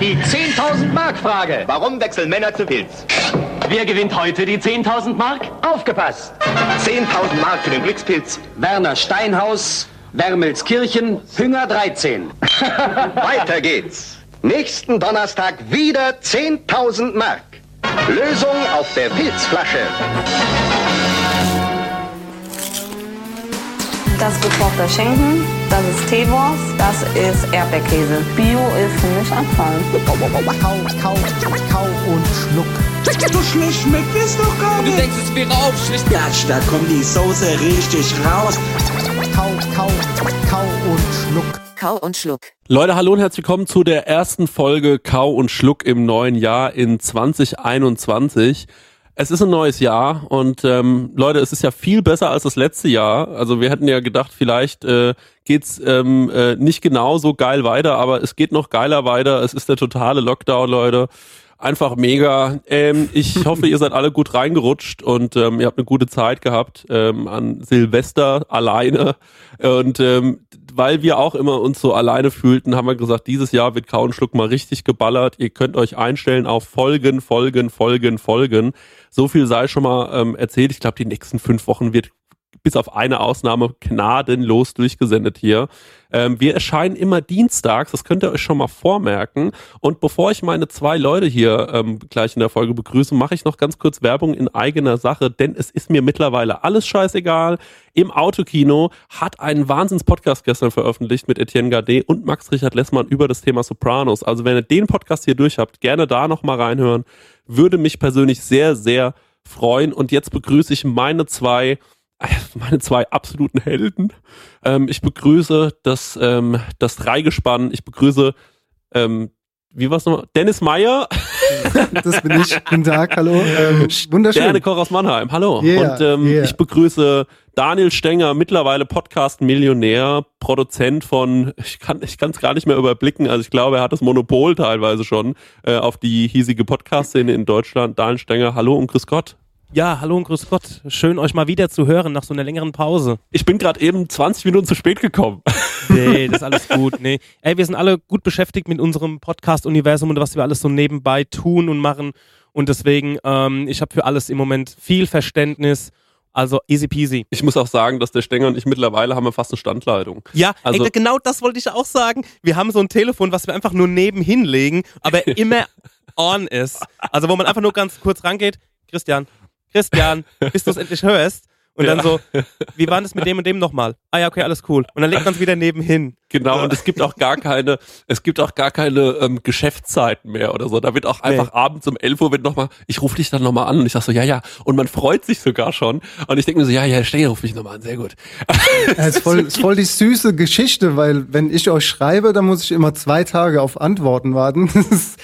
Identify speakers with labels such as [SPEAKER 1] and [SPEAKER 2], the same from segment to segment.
[SPEAKER 1] Die 10.000 Mark Frage.
[SPEAKER 2] Warum wechseln Männer zu Pilz?
[SPEAKER 1] Wer gewinnt heute die 10.000 Mark? Aufgepasst!
[SPEAKER 2] 10.000 Mark für den Glückspilz.
[SPEAKER 1] Werner Steinhaus, Wermelskirchen, Hünger 13.
[SPEAKER 2] Weiter geht's. Nächsten Donnerstag wieder 10.000 Mark. Lösung auf der Pilzflasche.
[SPEAKER 3] Das ist gekochter Schinken, das ist Teewurst, das ist Erdbeerkäse. Bio ist für mich Abfall.
[SPEAKER 4] Kau, kau, kau und schluck.
[SPEAKER 5] So schlecht schmeckt es doch gar
[SPEAKER 6] Du
[SPEAKER 5] nicht.
[SPEAKER 6] denkst, es wäre aufschlicht.
[SPEAKER 5] Gatsch, da kommt die Soße richtig raus.
[SPEAKER 4] Kau, kau, kau und schluck.
[SPEAKER 7] Kau und Schluck.
[SPEAKER 8] Leute, hallo und herzlich willkommen zu der ersten Folge Kau und Schluck im neuen Jahr in 2021. Es ist ein neues Jahr und ähm, Leute, es ist ja viel besser als das letzte Jahr. Also wir hätten ja gedacht, vielleicht äh, geht's ähm, äh, nicht genauso geil weiter, aber es geht noch geiler weiter. Es ist der totale Lockdown, Leute. Einfach mega. Ähm, ich hoffe, ihr seid alle gut reingerutscht und ähm, ihr habt eine gute Zeit gehabt ähm, an Silvester alleine. Und ähm, weil wir auch immer uns so alleine fühlten, haben wir gesagt, dieses Jahr wird Kau und Schluck mal richtig geballert. Ihr könnt euch einstellen auf Folgen, Folgen, Folgen, Folgen. So viel sei schon mal ähm, erzählt. Ich glaube, die nächsten fünf Wochen wird bis auf eine Ausnahme gnadenlos durchgesendet hier. Ähm, wir erscheinen immer dienstags, das könnt ihr euch schon mal vormerken. Und bevor ich meine zwei Leute hier ähm, gleich in der Folge begrüße, mache ich noch ganz kurz Werbung in eigener Sache, denn es ist mir mittlerweile alles scheißegal. Im Autokino hat einen Wahnsinns-Podcast gestern veröffentlicht mit Etienne Gardet und Max Richard Lessmann über das Thema Sopranos. Also wenn ihr den Podcast hier durch habt, gerne da nochmal reinhören. Würde mich persönlich sehr, sehr freuen. Und jetzt begrüße ich meine zwei meine zwei absoluten Helden. Ähm, ich begrüße das, ähm, das Dreigespann. Ich begrüße, ähm, wie war's nochmal? Dennis Meyer,
[SPEAKER 4] Das bin ich. Guten Tag, hallo. Ähm,
[SPEAKER 8] der
[SPEAKER 4] wunderschön.
[SPEAKER 8] Koch aus Mannheim. Hallo.
[SPEAKER 4] Yeah,
[SPEAKER 8] Und ähm,
[SPEAKER 4] yeah.
[SPEAKER 8] ich begrüße Daniel Stenger, mittlerweile Podcast-Millionär, Produzent von, ich kann ich kann es gar nicht mehr überblicken, also ich glaube, er hat das Monopol teilweise schon äh, auf die hiesige Podcast-Szene in Deutschland. Daniel Stenger, hallo und grüß Gott.
[SPEAKER 9] Ja, hallo und grüß Gott. Schön, euch mal wieder zu hören nach so einer längeren Pause.
[SPEAKER 8] Ich bin gerade eben 20 Minuten zu spät gekommen.
[SPEAKER 9] Nee, das ist alles gut. Nee. Ey, wir sind alle gut beschäftigt mit unserem Podcast-Universum und was wir alles so nebenbei tun und machen. Und deswegen, ähm, ich habe für alles im Moment viel Verständnis. Also easy peasy.
[SPEAKER 8] Ich muss auch sagen, dass der Stenger und ich mittlerweile haben wir fast eine Standleitung.
[SPEAKER 9] Ja,
[SPEAKER 8] Also-
[SPEAKER 9] ey, genau das wollte ich auch sagen. Wir haben so ein Telefon, was wir einfach nur nebenhin legen, aber immer on ist. Also wo man einfach nur ganz kurz rangeht. Christian, Christian, bis du es endlich hörst. Und dann
[SPEAKER 8] Ja.
[SPEAKER 9] so, wie war das mit dem und dem nochmal? Ah ja, okay, alles cool. Und dann legt man es wieder nebenhin.
[SPEAKER 8] Genau, und es gibt auch gar keine, es gibt auch gar keine ähm, Geschäftszeiten mehr oder so. Da wird auch einfach abends um 11 Uhr wird noch mal, ich rufe dich dann nochmal an und ich sag so, ja, ja. Und man freut sich sogar schon. Und ich denke mir so, ja, ja, Stenger, ruf mich nochmal an, sehr gut.
[SPEAKER 4] Ja, ist, voll, ist voll die süße Geschichte, weil wenn ich euch schreibe, dann muss ich immer zwei Tage auf Antworten warten. Das ist-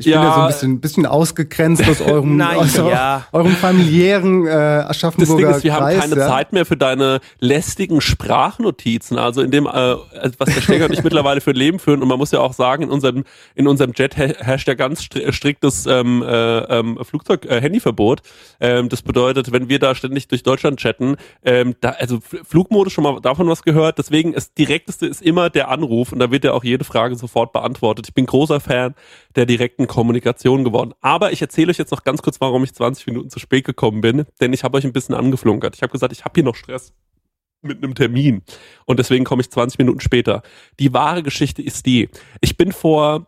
[SPEAKER 4] Ich bin
[SPEAKER 8] Ja.
[SPEAKER 4] ja so ein bisschen, bisschen ausgegrenzt aus eurem,
[SPEAKER 9] Na
[SPEAKER 4] aus
[SPEAKER 9] ja.
[SPEAKER 4] eurem familiären äh,
[SPEAKER 8] Das
[SPEAKER 4] Aschaffenburger
[SPEAKER 8] Ding ist, wir haben
[SPEAKER 4] Kreis,
[SPEAKER 8] keine
[SPEAKER 4] ja.
[SPEAKER 8] Zeit mehr für deine lästigen Sprachnotizen. Also in dem, äh, was der Stenger und ich mittlerweile für ein Leben führen. Und man muss ja auch sagen, in unserem, in unserem Jet her- herrscht ja ganz stri- striktes ähm, äh, ähm, Flugzeug, äh, Handyverbot. Ähm, das bedeutet, wenn wir da ständig durch Deutschland chatten, ähm, da, also Flugmodus schon mal davon was gehört. Deswegen ist direkteste ist immer der Anruf und da wird ja auch jede Frage sofort beantwortet. Ich bin großer Fan der direkten Kommunikation geworden. Aber ich erzähle euch jetzt noch ganz kurz, warum ich 20 Minuten zu spät gekommen bin, denn ich habe euch ein bisschen angeflunkert. Ich habe gesagt, ich habe hier noch Stress mit einem Termin und deswegen komme ich 20 Minuten später. Die wahre Geschichte ist die, ich bin vor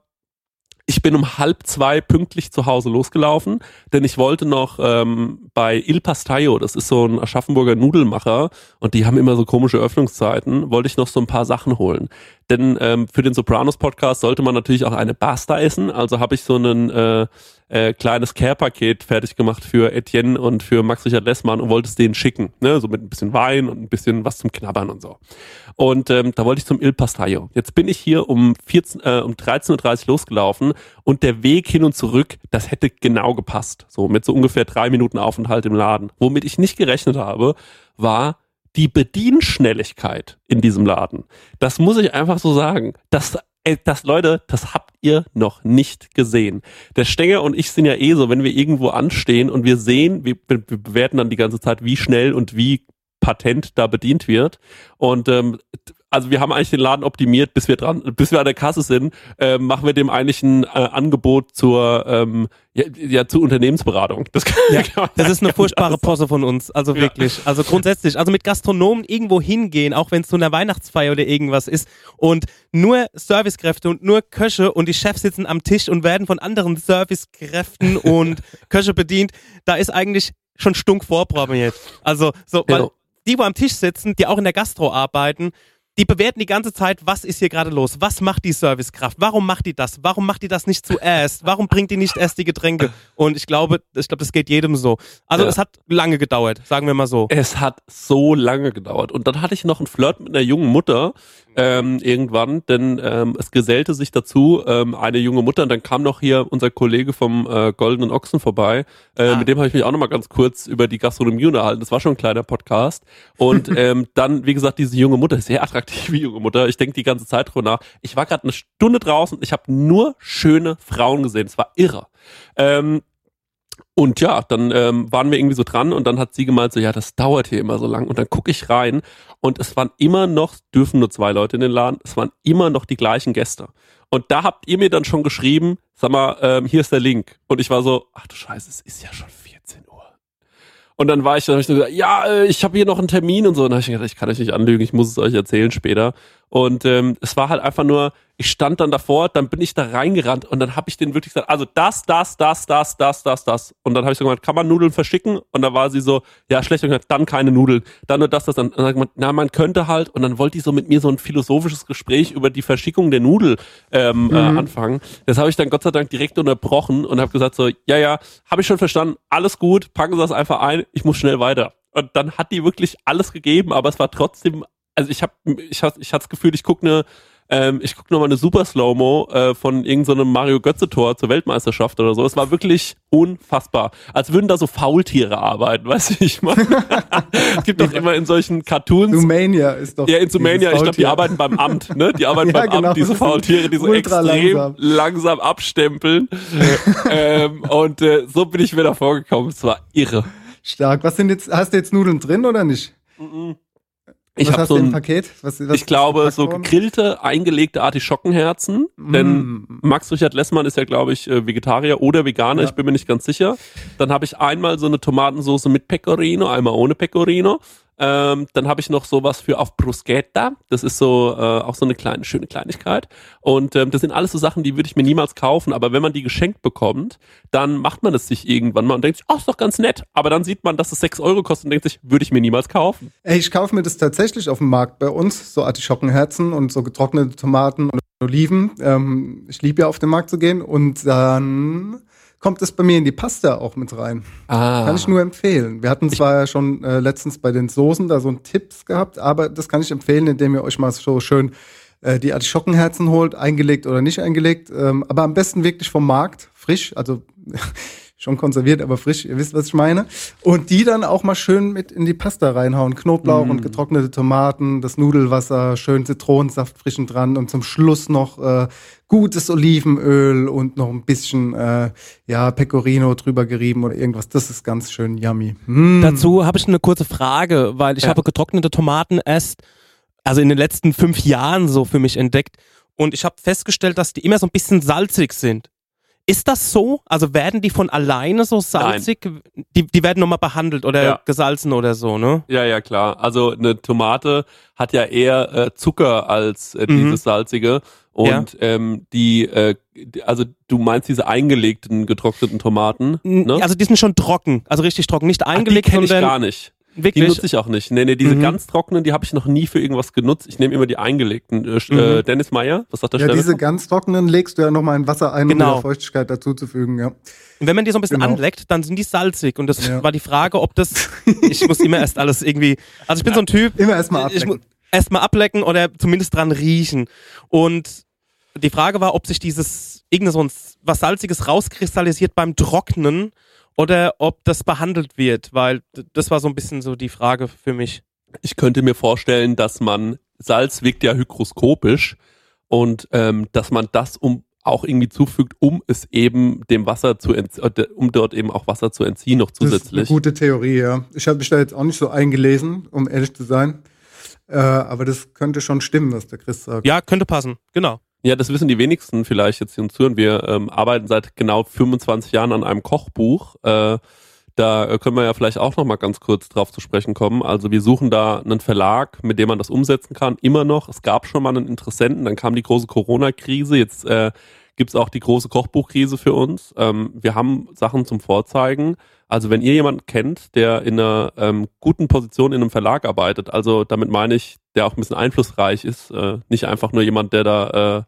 [SPEAKER 8] ich bin um halb zwei pünktlich zu Hause losgelaufen, denn ich wollte noch ähm, bei Il Pastaio, das ist so ein Aschaffenburger Nudelmacher und die haben immer so komische Öffnungszeiten, wollte ich noch so ein paar Sachen holen. Denn ähm, für den Sopranos-Podcast sollte man natürlich auch eine Pasta essen. Also habe ich so ein äh, äh, kleines Care-Paket fertig gemacht für Etienne und für Max Richard Lessmann und wollte es denen schicken. Ne? So mit ein bisschen Wein und ein bisschen was zum Knabbern und so. Und ähm, da wollte ich zum Il Pastaio. Jetzt bin ich hier um, 14, äh, um 13.30 Uhr losgelaufen und der Weg hin und zurück, das hätte genau gepasst. So mit so ungefähr drei Minuten Aufenthalt im Laden. Womit ich nicht gerechnet habe, war die Bedienschnelligkeit in diesem Laden. Das muss ich einfach so sagen. Das, ey, das Leute, das habt ihr noch nicht gesehen. Der Stenger und ich sind ja eh so, wenn wir irgendwo anstehen und wir sehen, wir, wir bewerten dann die ganze Zeit, wie schnell und wie patent da bedient wird. Und ähm, also wir haben eigentlich den Laden optimiert, bis wir dran, bis wir an der Kasse sind, äh, machen wir dem eigentlich ein äh, Angebot zur ähm, ja, ja, zur Unternehmensberatung.
[SPEAKER 9] Das, kann, ja, kann das ist eine furchtbare Posse von uns. Also ja. wirklich. Also grundsätzlich. Also mit Gastronomen irgendwo hingehen, auch wenn es zu einer Weihnachtsfeier oder irgendwas ist und nur Servicekräfte und nur Köche und die Chefs sitzen am Tisch und werden von anderen Servicekräften und Köche bedient. Da ist eigentlich schon stunk vorprogrammiert. Also so, weil die, wo am Tisch sitzen, die auch in der Gastro arbeiten, die bewerten die ganze Zeit, was ist hier gerade los? Was macht die Servicekraft? Warum macht die das? Warum macht die das nicht zuerst? Warum bringt die nicht erst die Getränke? Und ich glaube, ich glaube, das geht jedem so. Also ja. es hat lange gedauert, sagen wir mal so.
[SPEAKER 8] Es hat so lange gedauert. Und dann hatte ich noch einen Flirt mit einer jungen Mutter, ähm, irgendwann, denn ähm, es gesellte sich dazu ähm, eine junge Mutter und dann kam noch hier unser Kollege vom äh, Goldenen Ochsen vorbei. Äh, ah. Mit dem habe ich mich auch noch mal ganz kurz über die Gastronomie unterhalten. Das war schon ein kleiner Podcast. Und ähm, dann, wie gesagt, diese junge Mutter, sehr attraktive junge Mutter. Ich denke die ganze Zeit drüber nach. Ich war gerade eine Stunde draußen. Ich habe nur schöne Frauen gesehen. Es war irre. Ähm, und ja, dann ähm, waren wir irgendwie so dran und dann hat sie gemeint, so ja, das dauert hier immer so lang. Und dann gucke ich rein und es waren immer noch, dürfen nur zwei Leute in den Laden, es waren immer noch die gleichen Gäste. Und da habt ihr mir dann schon geschrieben, sag mal, ähm, hier ist der Link. Und ich war so, ach du Scheiße, es ist ja schon 14 Uhr. Und dann war ich, dann habe ich so gesagt, ja, äh, ich habe hier noch einen Termin und so. Und dann habe ich gedacht, ich kann euch nicht anlügen, ich muss es euch erzählen später. Und ähm, es war halt einfach nur, ich stand dann davor, dann bin ich da reingerannt und dann habe ich den wirklich gesagt, also das, das, das, das, das, das, das. Und dann habe ich so gesagt, kann man Nudeln verschicken? Und dann war sie so, ja, schlecht. Und gesagt, dann keine Nudeln. Dann nur das, das. Dann, dann sagt man, na, man könnte halt. Und dann wollte ich so mit mir so ein philosophisches Gespräch über die Verschickung der Nudel ähm, äh, mhm. äh, anfangen. Das habe ich dann Gott sei Dank direkt unterbrochen und habe gesagt so, ja, ja, habe ich schon verstanden, alles gut, packen Sie das einfach ein, ich muss schnell weiter. Und dann hat die wirklich alles gegeben, aber es war trotzdem also ich habe ich hab, ich hatte das Gefühl, ich gucke eine ähm, ich gucke nochmal eine Super Slow-Mo äh, von irgendeinem so Mario Götze-Tor zur Weltmeisterschaft oder so. Es war wirklich unfassbar. Als würden da so Faultiere arbeiten, weißt du, ich meine. es gibt doch immer in solchen Cartoons.
[SPEAKER 4] Sumania ist doch.
[SPEAKER 8] Ja, in Sumania, ich glaube, die arbeiten beim Amt, ne? Die arbeiten ja, beim genau. Amt, diese Faultiere, die so extrem langsam, langsam abstempeln. ähm, und äh, so bin ich mir da vorgekommen. Es war irre.
[SPEAKER 4] Stark. Was sind jetzt, hast du jetzt Nudeln drin oder nicht? Mm -mm.
[SPEAKER 8] Ich habe so ein Paket. Was, was ich glaube, so gegrillte, eingelegte Artischockenherzen. Mm. Denn Max Richard Lessmann ist ja, glaube ich, äh, Vegetarier oder Veganer. Ja. Ich bin mir nicht ganz sicher. Dann habe ich einmal so eine Tomatensauce mit Pecorino, einmal ohne Pecorino. Ähm, dann habe ich noch sowas für auf Bruschetta. Das ist so äh, auch so eine kleine schöne Kleinigkeit. Und ähm, das sind alles so Sachen, die würde ich mir niemals kaufen. Aber wenn man die geschenkt bekommt, dann macht man es sich irgendwann mal und denkt sich, ach, ist doch ganz nett. Aber dann sieht man, dass es 6 Euro kostet und denkt sich, würde ich mir niemals kaufen.
[SPEAKER 4] Ey, ich kaufe mir das tatsächlich auf dem Markt bei uns, so Artischockenherzen und so getrocknete Tomaten und Oliven. Ähm, ich liebe ja auf den Markt zu gehen und dann kommt es bei mir in die Pasta auch mit rein. Ah. Kann ich nur empfehlen. Wir hatten zwar ja schon äh, letztens bei den Soßen da so einen Tipps gehabt, aber das kann ich empfehlen, indem ihr euch mal so schön äh, die Artischockenherzen holt, eingelegt oder nicht eingelegt, ähm, aber am besten wirklich vom Markt, frisch, also schon konserviert, aber frisch, ihr wisst, was ich meine. Und die dann auch mal schön mit in die Pasta reinhauen. Knoblauch mm. und getrocknete Tomaten, das Nudelwasser, schön Zitronensaft frischen dran und zum Schluss noch äh, gutes Olivenöl und noch ein bisschen äh, ja Pecorino drüber gerieben oder irgendwas. Das ist ganz schön yummy.
[SPEAKER 9] Mm. Dazu habe ich eine kurze Frage, weil ich ja. habe getrocknete Tomaten erst also in den letzten fünf Jahren so für mich entdeckt und ich habe festgestellt, dass die immer so ein bisschen salzig sind. Ist das so? Also werden die von alleine so salzig? Die, die werden nochmal behandelt oder ja. gesalzen oder so, ne?
[SPEAKER 8] Ja, ja, klar. Also eine Tomate hat ja eher äh, Zucker als äh, mhm. dieses salzige. Und ja. ähm, die, äh, also du meinst diese eingelegten getrockneten Tomaten?
[SPEAKER 9] Ne? Also die sind schon trocken, also richtig trocken, nicht eingelegt,
[SPEAKER 8] Ach, die sondern. Ich gar nicht. Die
[SPEAKER 9] Wirklich?
[SPEAKER 8] nutze ich auch nicht. Nee, nee, diese
[SPEAKER 9] Mhm.
[SPEAKER 8] ganz trockenen, die habe ich noch nie für irgendwas genutzt. Ich nehme immer die eingelegten. Äh,
[SPEAKER 9] Mhm.
[SPEAKER 8] äh, Dennis Meyer, was sagt der
[SPEAKER 4] Ja,
[SPEAKER 8] Stelle?
[SPEAKER 4] diese ganz trockenen legst du ja nochmal in Wasser ein, um
[SPEAKER 9] Genau.
[SPEAKER 4] wieder Feuchtigkeit dazuzufügen, ja.
[SPEAKER 9] Und wenn man die so ein bisschen
[SPEAKER 4] Genau.
[SPEAKER 9] anleckt, dann sind die salzig. Und das
[SPEAKER 4] Ja.
[SPEAKER 9] war die Frage, ob das. ich muss immer erst alles irgendwie. Also ich bin so ein Typ.
[SPEAKER 4] Immer erstmal
[SPEAKER 9] Ich muss
[SPEAKER 4] ablecken.
[SPEAKER 9] erstmal ablecken oder zumindest dran riechen. Und die Frage war, ob sich dieses irgendein so was Salziges rauskristallisiert beim Trocknen oder ob das behandelt wird, weil das war so ein bisschen so die Frage für mich.
[SPEAKER 8] Ich könnte mir vorstellen, dass man Salz wirkt ja hygroskopisch und ähm, dass man das um auch irgendwie zufügt, um es eben dem Wasser zu entziehen, um dort eben auch Wasser zu entziehen noch
[SPEAKER 4] Das ist eine
[SPEAKER 8] zusätzlich.
[SPEAKER 4] gute Theorie, ja. Ich habe mich da jetzt auch nicht so eingelesen, um ehrlich zu sein. Äh, aber das könnte schon stimmen, was der Chris sagt.
[SPEAKER 9] Ja, könnte passen, genau.
[SPEAKER 8] Ja, das wissen die wenigsten vielleicht jetzt, die uns hören. Wir ähm, arbeiten seit genau 25 Jahren an einem Kochbuch. Äh, da können wir ja vielleicht auch noch mal ganz kurz drauf zu sprechen kommen. Also wir suchen da einen Verlag, mit dem man das umsetzen kann, immer noch. Es gab schon mal einen Interessenten, dann kam die große Corona-Krise, jetzt äh, gibt's auch die große Kochbuchkrise für uns. Ähm, wir haben Sachen zum Vorzeigen. Also wenn ihr jemanden kennt, der in einer ähm, guten Position in einem Verlag arbeitet, also damit meine ich, der auch ein bisschen einflussreich ist, äh, nicht einfach nur jemand, der da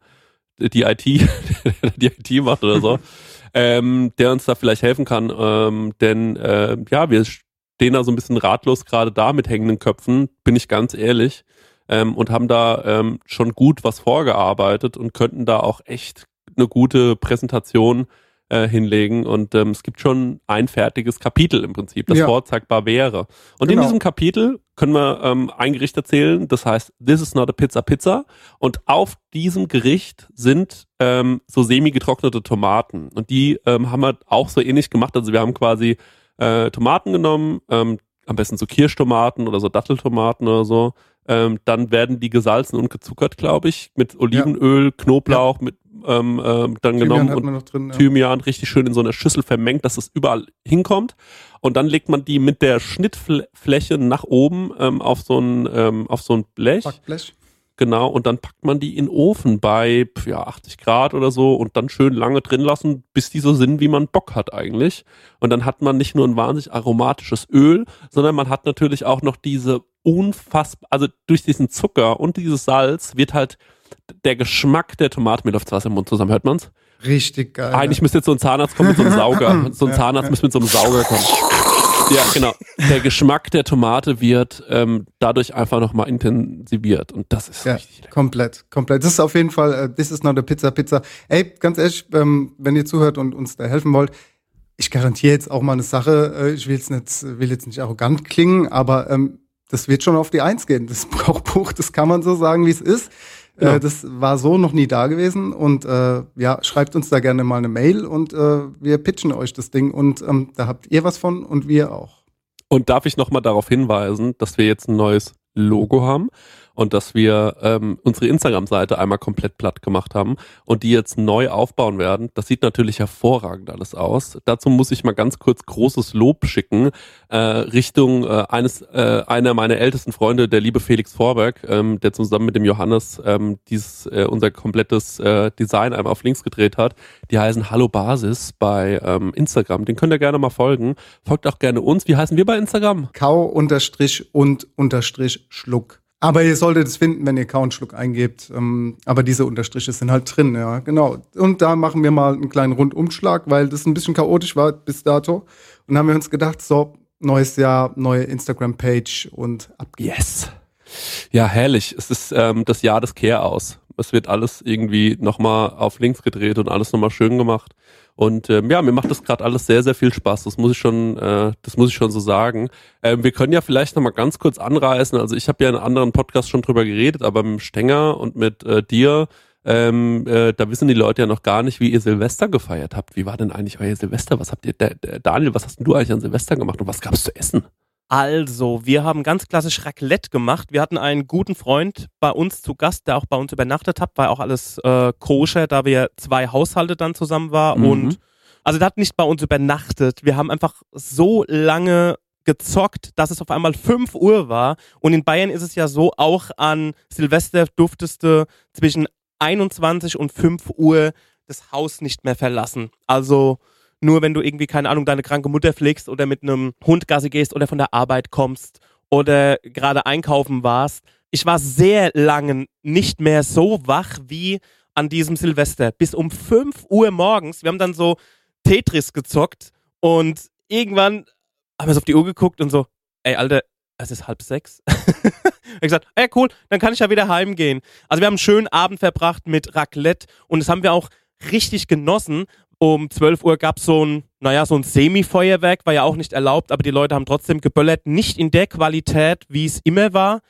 [SPEAKER 8] äh, die IT, die IT macht oder so, ähm, der uns da vielleicht helfen kann. Ähm, denn äh, ja, wir stehen da so ein bisschen ratlos gerade da mit hängenden Köpfen, bin ich ganz ehrlich, ähm, und haben da ähm, schon gut was vorgearbeitet und könnten da auch echt eine gute Präsentation äh, hinlegen. Und ähm, es gibt schon ein fertiges Kapitel im Prinzip, das
[SPEAKER 4] Ja.
[SPEAKER 8] vorzeigbar wäre. Und in
[SPEAKER 4] Genau.
[SPEAKER 8] diesem Kapitel können wir ähm, ein Gericht erzählen, das heißt This is not a Pizza Pizza. Und auf diesem Gericht sind ähm, so semi-getrocknete Tomaten. Und die ähm, haben wir auch so ähnlich gemacht. Also wir haben quasi äh, Tomaten genommen, ähm, am besten so Kirschtomaten oder so Datteltomaten oder so. Ähm, dann werden die gesalzen und gezuckert, glaube ich, mit Olivenöl, Knoblauch, mit ähm, ähm, dann
[SPEAKER 4] Thymian
[SPEAKER 8] genommen und
[SPEAKER 4] drin. Ja.
[SPEAKER 8] Thymian richtig schön in so einer Schüssel vermengt, dass es überall hinkommt. Und dann legt man die mit der Schnittfläche nach oben ähm, auf so ein ähm, auf so ein Blech.
[SPEAKER 4] Backblech.
[SPEAKER 8] Genau, und dann packt man die in den Ofen bei ja, 80 Grad oder so und dann schön lange drin lassen, bis die so sind, wie man Bock hat eigentlich. Und dann hat man nicht nur ein wahnsinnig aromatisches Öl, sondern man hat natürlich auch noch diese unfassbar, also durch diesen Zucker und dieses Salz wird halt der Geschmack der Tomate mit aufs Wasser im Mund zusammen, hört man's?
[SPEAKER 4] Richtig geil.
[SPEAKER 8] Eigentlich müsste jetzt so ein Zahnarzt kommen mit so einem Sauger. So ein Zahnarzt müsste mit so einem Sauger kommen. Ja, genau. Der Geschmack der Tomate wird ähm, dadurch einfach nochmal intensiviert und das ist
[SPEAKER 4] Ja,
[SPEAKER 8] richtig lecker.
[SPEAKER 4] komplett, komplett. Das ist auf jeden Fall, äh, this is not a Pizza, Pizza. Ey, ganz ehrlich, ähm, wenn ihr zuhört und uns da helfen wollt, ich garantiere jetzt auch mal eine Sache, äh, ich will jetzt nicht, will jetzt nicht arrogant klingen, aber ähm, das wird schon auf die Eins gehen. Das Kochbuch, das kann man so sagen, wie es ist.
[SPEAKER 8] Genau.
[SPEAKER 4] Äh, das war so noch nie da gewesen und äh, ja, schreibt uns da gerne mal eine Mail und äh, wir pitchen euch das Ding und ähm, da habt ihr was von und wir auch.
[SPEAKER 8] Und darf ich nochmal darauf hinweisen, dass wir jetzt ein neues Logo haben und dass wir ähm, unsere Instagram-Seite einmal komplett platt gemacht haben und die jetzt neu aufbauen werden. Das sieht natürlich hervorragend alles aus. Dazu muss ich mal ganz kurz großes Lob schicken äh, Richtung äh, eines äh, einer meiner ältesten Freunde, der liebe Felix Vorberg, ähm, der zusammen mit dem Johannes ähm, dieses äh, unser komplettes äh, Design einmal auf links gedreht hat. Die heißen Hallo Basis bei ähm, Instagram. Den könnt ihr gerne mal folgen. Folgt auch gerne uns. Wie heißen wir bei Instagram?
[SPEAKER 4] Kau unterstrich und unterstrich Schluck. Aber ihr solltet es finden, wenn ihr Kau und Schluck eingebt. Ähm, aber diese Unterstriche sind halt drin, ja, genau. Und da machen wir mal einen kleinen Rundumschlag, weil das ein bisschen chaotisch war bis dato. Und haben wir uns gedacht, so, neues Jahr, neue Instagram-Page und ab geht's.
[SPEAKER 8] Yes. Ja, herrlich. Es ist ähm, das Jahr des Care aus. Es wird alles irgendwie nochmal auf links gedreht und alles nochmal schön gemacht. Und ähm, ja, mir macht das gerade alles sehr, sehr viel Spaß. Das muss ich schon, äh, das muss ich schon so sagen. Ähm, wir können ja vielleicht nochmal ganz kurz anreißen. Also ich habe ja in einem anderen Podcast schon drüber geredet, aber mit Stenger und mit äh, dir, ähm, äh, da wissen die Leute ja noch gar nicht, wie ihr Silvester gefeiert habt. Wie war denn eigentlich euer Silvester? Was habt ihr, der, der Daniel, was hast denn du eigentlich an Silvester gemacht und was gab's zu essen?
[SPEAKER 9] Also, wir haben ganz klassisch Raclette gemacht. Wir hatten einen guten Freund bei uns zu Gast, der auch bei uns übernachtet hat, war auch alles äh, koscher, da wir zwei Haushalte dann zusammen waren.
[SPEAKER 8] Mhm.
[SPEAKER 9] Und also der hat nicht bei uns übernachtet. Wir haben einfach so lange gezockt, dass es auf einmal 5 Uhr war. Und in Bayern ist es ja so, auch an Silvester durftest du zwischen 21 und 5 Uhr das Haus nicht mehr verlassen. Also nur wenn du irgendwie, keine Ahnung, deine kranke Mutter pflegst oder mit einem Hund Gassi gehst oder von der Arbeit kommst oder gerade einkaufen warst. Ich war sehr lange nicht mehr so wach wie an diesem Silvester. Bis um 5 Uhr morgens. Wir haben dann so Tetris gezockt und irgendwann haben wir so auf die Uhr geguckt und so, ey, Alter, es ist halb sechs. ich gesagt, ey, cool, dann kann ich ja wieder heimgehen. Also wir haben einen schönen Abend verbracht mit Raclette und das haben wir auch richtig genossen. Um 12 Uhr gab es so ein, naja, so ein Semi-Feuerwerk, war ja auch nicht erlaubt, aber die Leute haben trotzdem geböllert. Nicht in der Qualität, wie es immer war.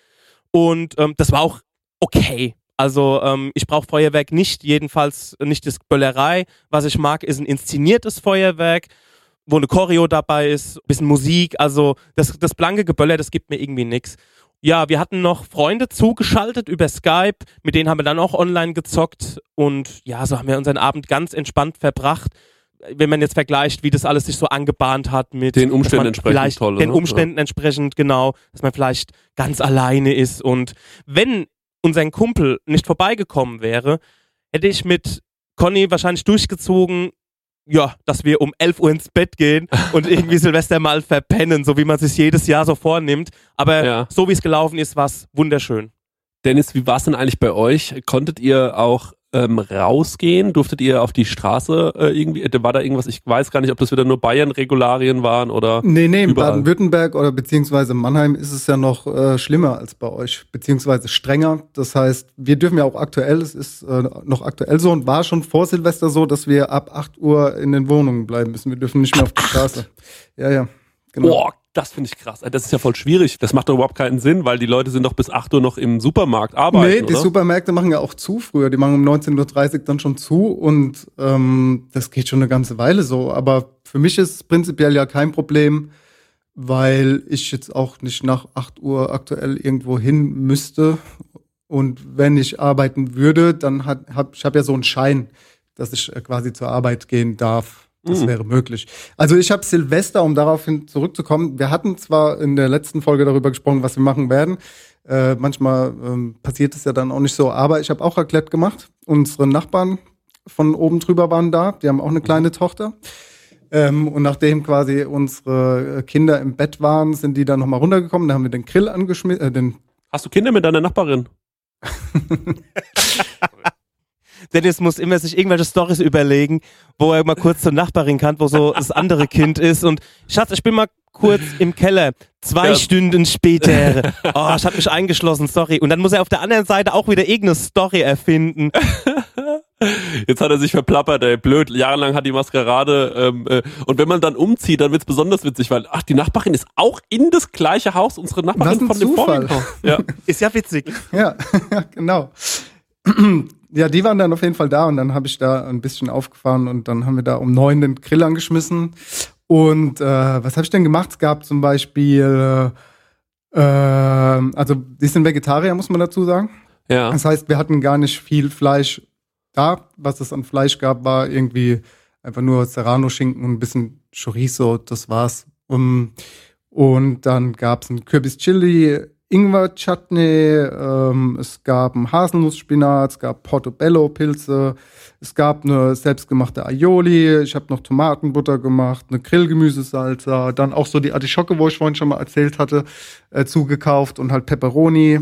[SPEAKER 9] Und ähm, das war auch okay. Also ähm, ich brauche Feuerwerk nicht, jedenfalls nicht das Böllerei. Was ich mag, ist ein inszeniertes Feuerwerk, wo eine Choreo dabei ist, bisschen Musik. Also das, das blanke Geböller, das gibt mir irgendwie nichts. Ja, wir hatten noch Freunde zugeschaltet über Skype, mit denen haben wir dann auch online gezockt und ja, so haben wir unseren Abend ganz entspannt verbracht. Wenn man jetzt vergleicht, wie das alles sich so angebahnt hat mit
[SPEAKER 8] den Umständen entsprechend toll,
[SPEAKER 9] den
[SPEAKER 8] ne?
[SPEAKER 9] Umständen entsprechend genau, dass man vielleicht ganz alleine ist und wenn unser Kumpel nicht vorbeigekommen wäre, hätte ich mit Conny wahrscheinlich durchgezogen, ja, dass wir um 11 Uhr ins Bett gehen und irgendwie Silvester mal verpennen, so wie man sich jedes Jahr so vornimmt. Aber
[SPEAKER 8] Ja.
[SPEAKER 9] so wie es gelaufen ist, war es wunderschön.
[SPEAKER 8] Dennis, wie war es denn eigentlich bei euch? Konntet ihr auch ähm, rausgehen? Durftet ihr auf die Straße äh, irgendwie? äh, War da irgendwas? Ich weiß gar nicht, ob das wieder nur Bayern-Regularien waren oder.
[SPEAKER 4] Nee, nee, in. Baden-Württemberg oder beziehungsweise Mannheim ist es ja noch äh, schlimmer als bei euch, beziehungsweise strenger. Das heißt, wir dürfen ja auch aktuell, es ist äh, noch aktuell so und war schon vor Silvester so, dass wir ab 8 Uhr in den Wohnungen bleiben müssen. Wir dürfen nicht mehr auf die Straße. Ja, ja. Genau.
[SPEAKER 8] Boah, das finde ich krass. Das ist ja voll schwierig. Das macht doch überhaupt keinen Sinn, weil die Leute sind doch bis 8 Uhr noch im Supermarkt arbeiten.
[SPEAKER 4] nee, die
[SPEAKER 8] oder?
[SPEAKER 4] Supermärkte machen ja auch zu früher. Die machen um 19.30 Uhr dann schon zu und ähm, das geht schon eine ganze Weile so. Aber für mich ist es prinzipiell ja kein Problem, weil ich jetzt auch nicht nach 8 Uhr aktuell irgendwo hin müsste. Und wenn ich arbeiten würde, dann hat, hab, ich habe ja so einen Schein, dass ich äh, quasi zur Arbeit gehen darf. Das
[SPEAKER 8] Mhm.
[SPEAKER 4] wäre möglich. Also ich habe Silvester, um daraufhin zurückzukommen, wir hatten zwar in der letzten Folge darüber gesprochen, was wir machen werden. Äh, manchmal ähm, passiert es ja dann auch nicht so, aber ich habe auch Raclette gemacht. Unsere Nachbarn von oben drüber waren da, die haben auch eine kleine Tochter. Ähm, und nachdem quasi unsere Kinder im Bett waren, sind die dann nochmal runtergekommen. Da haben wir den Grill angeschmissen, äh, den
[SPEAKER 8] Hast du Kinder mit deiner Nachbarin?
[SPEAKER 9] Dennis muss immer sich irgendwelche Stories überlegen, wo er mal kurz zur Nachbarin kann, wo so das andere Kind ist und Schatz, ich bin mal kurz im Keller. Zwei
[SPEAKER 8] Ja.
[SPEAKER 9] Stunden später. Oh, ich hab mich eingeschlossen, sorry. Und dann muss er auf der anderen Seite auch wieder irgendeine Story erfinden.
[SPEAKER 8] Jetzt hat er sich verplappert, ey, blöd. Jahrelang hat die Maskerade. Ähm, äh, und wenn man dann umzieht, dann wird's besonders witzig, weil, ach, die Nachbarin ist auch in das gleiche Haus, unsere Nachbarin von dem
[SPEAKER 4] Zufall.
[SPEAKER 8] vorigen Haus. Ja.
[SPEAKER 9] Ist ja witzig.
[SPEAKER 4] Ja, genau. Ja, die waren dann auf jeden Fall da und dann habe ich da ein bisschen aufgefahren und dann haben wir da um neun den Grill angeschmissen. Und äh, was habe ich denn gemacht? Es gab zum Beispiel, äh, also die sind Vegetarier, muss man dazu sagen.
[SPEAKER 8] ja.
[SPEAKER 4] Das heißt, wir hatten gar nicht viel Fleisch da. Was es an Fleisch gab, war irgendwie einfach nur Serrano-Schinken und ein bisschen Chorizo, das war's. Um, und dann gab's ein Kürbis-Chili, Ingwer-Chutney, ähm, es gab einen Haselnussspinat, es gab Portobello-Pilze, es gab eine selbstgemachte Aioli, ich habe noch Tomatenbutter gemacht, eine Grillgemüsesalsa, dann auch so die Artischocke, wo ich vorhin schon mal erzählt hatte, äh, zugekauft und halt Pepperoni.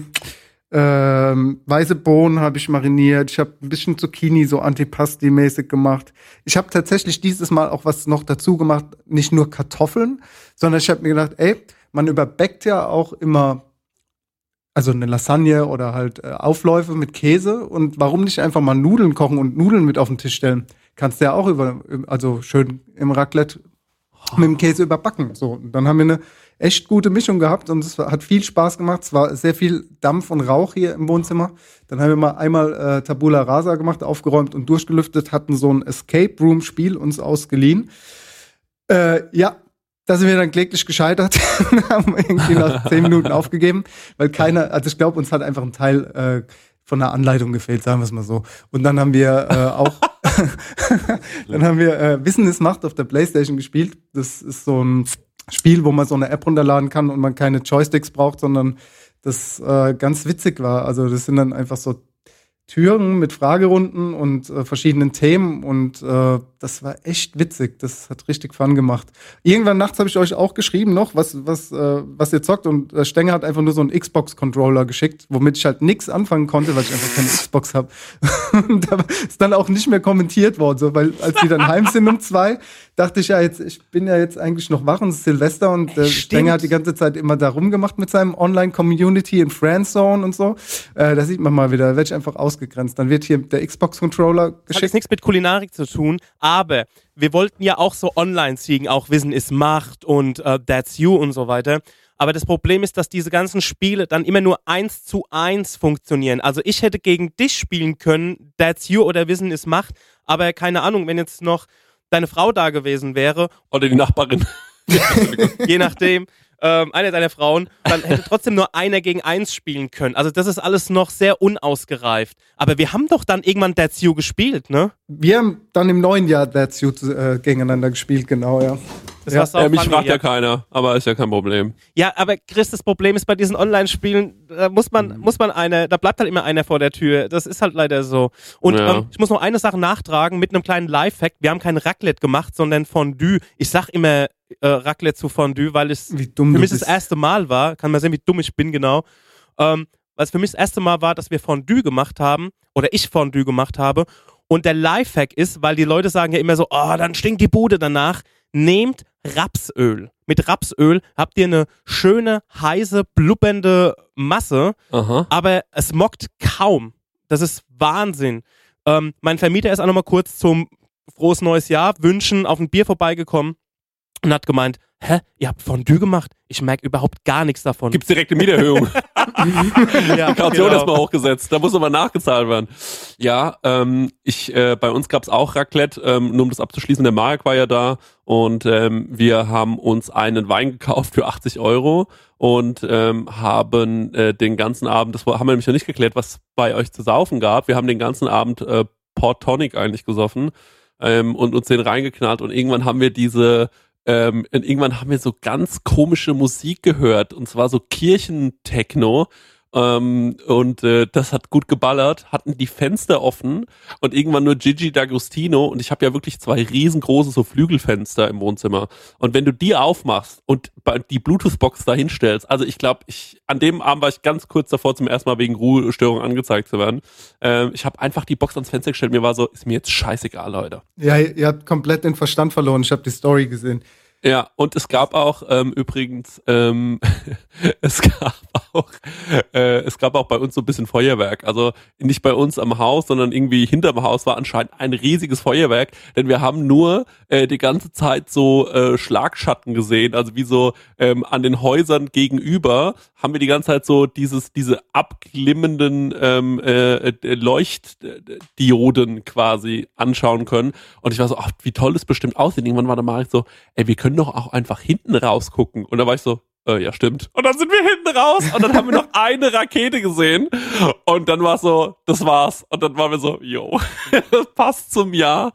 [SPEAKER 4] Ähm, weiße Bohnen habe ich mariniert. Ich habe ein bisschen Zucchini so Antipasti-mäßig gemacht. Ich habe tatsächlich dieses Mal auch was noch dazu gemacht, nicht nur Kartoffeln, sondern ich habe mir gedacht, ey, man überbäckt ja auch immer also eine Lasagne oder halt äh, Aufläufe mit Käse und warum nicht einfach mal Nudeln kochen und Nudeln mit auf den Tisch stellen? Kannst du ja auch über also schön im Raclette mit dem Käse überbacken. So, und dann haben wir eine echt gute Mischung gehabt und es hat viel Spaß gemacht. Es war sehr viel Dampf und Rauch hier im Wohnzimmer. Dann haben wir mal einmal äh, Tabula Rasa gemacht, aufgeräumt und durchgelüftet, hatten so ein Escape Room Spiel uns ausgeliehen. Äh, ja, da sind wir dann kläglich gescheitert und haben irgendwie nach zehn Minuten aufgegeben, weil keiner, also ich glaube, uns hat einfach ein Teil äh, von der Anleitung gefehlt, sagen wir es mal so. Und dann haben wir äh, auch, dann haben wir äh, Wissen ist Macht auf der Playstation gespielt. Das ist so ein Spiel, wo man so eine App runterladen kann und man keine Joysticks braucht, sondern das äh, ganz witzig war. Also das sind dann einfach so Türen mit Fragerunden und äh, verschiedenen Themen und äh, das war echt witzig. Das hat richtig Fun gemacht. Irgendwann nachts habe ich euch auch geschrieben noch, was, was, äh, was ihr zockt und äh, Stenger hat einfach nur so einen Xbox-Controller geschickt, womit ich halt nichts anfangen konnte, weil ich einfach keine Xbox habe. und da ist dann auch nicht mehr kommentiert worden, so, weil als die dann heim sind um zwei, dachte ich ja jetzt, ich bin ja jetzt eigentlich noch wach und es ist Silvester und äh, Stenger hat die ganze Zeit immer da rumgemacht mit seinem Online-Community in Friendzone und so. Äh, da sieht man mal wieder, da werde ich einfach ausgegrenzt. Dann wird hier der Xbox-Controller
[SPEAKER 9] Hat jetzt
[SPEAKER 4] geschickt.
[SPEAKER 9] nichts mit Kulinarik zu tun, aber wir wollten ja auch so online siegen, auch Wissen ist Macht und äh, That's You und so weiter. Aber das Problem ist, dass diese ganzen Spiele dann immer nur eins zu eins funktionieren. Also ich hätte gegen dich spielen können, That's You oder Wissen ist Macht, aber keine Ahnung, wenn jetzt noch deine Frau da gewesen wäre,
[SPEAKER 8] Oder die Nachbarin.
[SPEAKER 9] je nachdem, ähm, eine deiner Frauen, dann hätte trotzdem nur einer gegen eins spielen können. Also das ist alles noch sehr unausgereift. Aber wir haben doch dann irgendwann You gespielt, ne?
[SPEAKER 4] Wir haben dann im neuen Jahr That's You äh, gegeneinander gespielt, genau, ja.
[SPEAKER 9] Das
[SPEAKER 4] Ja.
[SPEAKER 9] war's auch
[SPEAKER 8] Äh, mich fragt ja keiner, aber ist ja kein Problem.
[SPEAKER 9] Ja, aber Chris, das Problem ist bei diesen Online-Spielen, da muss
[SPEAKER 8] Mhm.
[SPEAKER 9] man, muss man einer, da bleibt halt immer einer vor der Tür. Das ist halt leider so. Und
[SPEAKER 8] Ja.
[SPEAKER 9] ähm, ich muss noch eine Sache nachtragen mit einem kleinen Live-Fact. Wir haben kein Raclette gemacht, sondern Fondue. Ich sag immer äh, Raclette zu Fondue, weil es
[SPEAKER 4] Wie dumm
[SPEAKER 9] für mich das
[SPEAKER 4] bist.
[SPEAKER 9] erste Mal war. Kann man sehen, wie dumm ich bin, genau. Ähm, weil es für mich das erste Mal war, dass wir Fondue gemacht haben oder ich Fondue gemacht habe. Und der Lifehack ist, weil die Leute sagen ja immer so, oh, dann stinkt die Bude danach. Nehmt Rapsöl. Mit Rapsöl habt ihr eine schöne, heiße, blubbernde Masse,
[SPEAKER 8] Aha.
[SPEAKER 9] aber es mockt kaum. Das ist Wahnsinn. Ähm, mein Vermieter ist auch nochmal kurz zum frohes neues Jahr wünschen auf ein Bier vorbeigekommen und hat gemeint, hä, ihr habt Fondue gemacht? Ich merke überhaupt gar nichts davon.
[SPEAKER 8] Gibt's direkt eine Mieterhöhung.
[SPEAKER 9] ja,
[SPEAKER 8] Die Kaution
[SPEAKER 9] genau.
[SPEAKER 8] ist mal hochgesetzt. Da muss aber nachgezahlt werden. Ja, ähm, ich, äh, bei uns gab's auch Raclette, ähm, nur um das abzuschließen. Der Marek war ja da und ähm, wir haben uns einen Wein gekauft für 80 Euro und ähm, haben äh, den ganzen Abend, das haben wir nämlich noch nicht geklärt, was bei euch zu saufen gab. Wir haben den ganzen Abend äh, Port Tonic eigentlich gesoffen ähm, und uns den reingeknallt und irgendwann haben wir diese ähm, irgendwann haben wir so ganz komische Musik gehört und zwar so Kirchentechno ähm, und äh, das hat gut geballert, hatten die Fenster offen und irgendwann nur Gigi D'Agostino und ich habe ja wirklich zwei riesengroße so Flügelfenster im Wohnzimmer und wenn du die aufmachst und die Bluetooth-Box da hinstellst, also ich glaube, ich an dem Abend war ich ganz kurz davor zum ersten Mal wegen Ruhestörung angezeigt zu werden. Ähm, ich habe einfach die Box ans Fenster gestellt, mir war so, ist mir jetzt scheißegal, Leute.
[SPEAKER 4] Ja, ihr habt komplett den Verstand verloren. Ich habe die Story gesehen.
[SPEAKER 8] Ja, und es gab auch ähm, übrigens, ähm, es gab auch, äh, es gab auch bei uns so ein bisschen Feuerwerk. Also nicht bei uns am Haus, sondern irgendwie hinterm Haus war anscheinend ein riesiges Feuerwerk, denn wir haben nur äh, die ganze Zeit so äh, Schlagschatten gesehen, also wie so ähm, an den Häusern gegenüber haben wir die ganze Zeit so dieses, diese abglimmenden ähm, äh, äh, Leuchtdioden quasi anschauen können. Und ich war so, ach, wie toll das bestimmt aussieht. Irgendwann war der Marek so, ey, wir können doch auch einfach hinten rausgucken. Und da war ich so, äh, ja, stimmt. Und dann sind wir hinten raus und dann haben wir noch eine Rakete gesehen. Und dann war so, das war's. Und dann waren wir so, yo, das passt zum Jahr.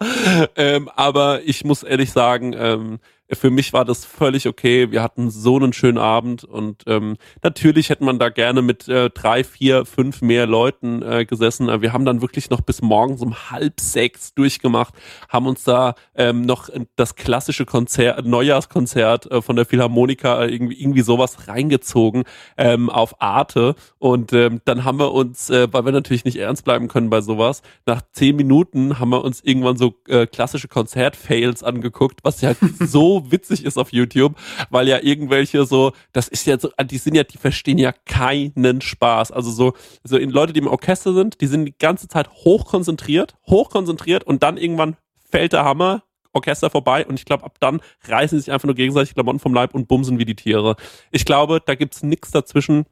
[SPEAKER 8] Ähm, aber ich muss ehrlich sagen, ähm, für mich war das völlig okay. Wir hatten so einen schönen Abend und ähm, natürlich hätte man da gerne mit äh, drei, vier, fünf mehr Leuten äh, gesessen. Wir haben dann wirklich noch bis morgens um halb sechs durchgemacht, haben uns da ähm, noch das klassische Konzert, Neujahrskonzert äh, von der Philharmonika irgendwie, irgendwie sowas reingezogen ähm, auf Arte und ähm, dann haben wir uns, äh, weil wir natürlich nicht ernst bleiben können bei sowas, nach zehn Minuten haben wir uns irgendwann so äh, klassische Konzert-Fails angeguckt, was ja so witzig ist auf YouTube, weil ja irgendwelche so, das ist ja so, die sind ja, die verstehen ja keinen Spaß. Also so, so in Leute, die im Orchester sind, die sind die ganze Zeit hochkonzentriert, hochkonzentriert und dann irgendwann fällt der Hammer, Orchester vorbei und ich glaube, ab dann reißen sie sich einfach nur gegenseitig Klamotten vom Leib und bumsen wie die Tiere. Ich glaube, da gibt's nichts dazwischen.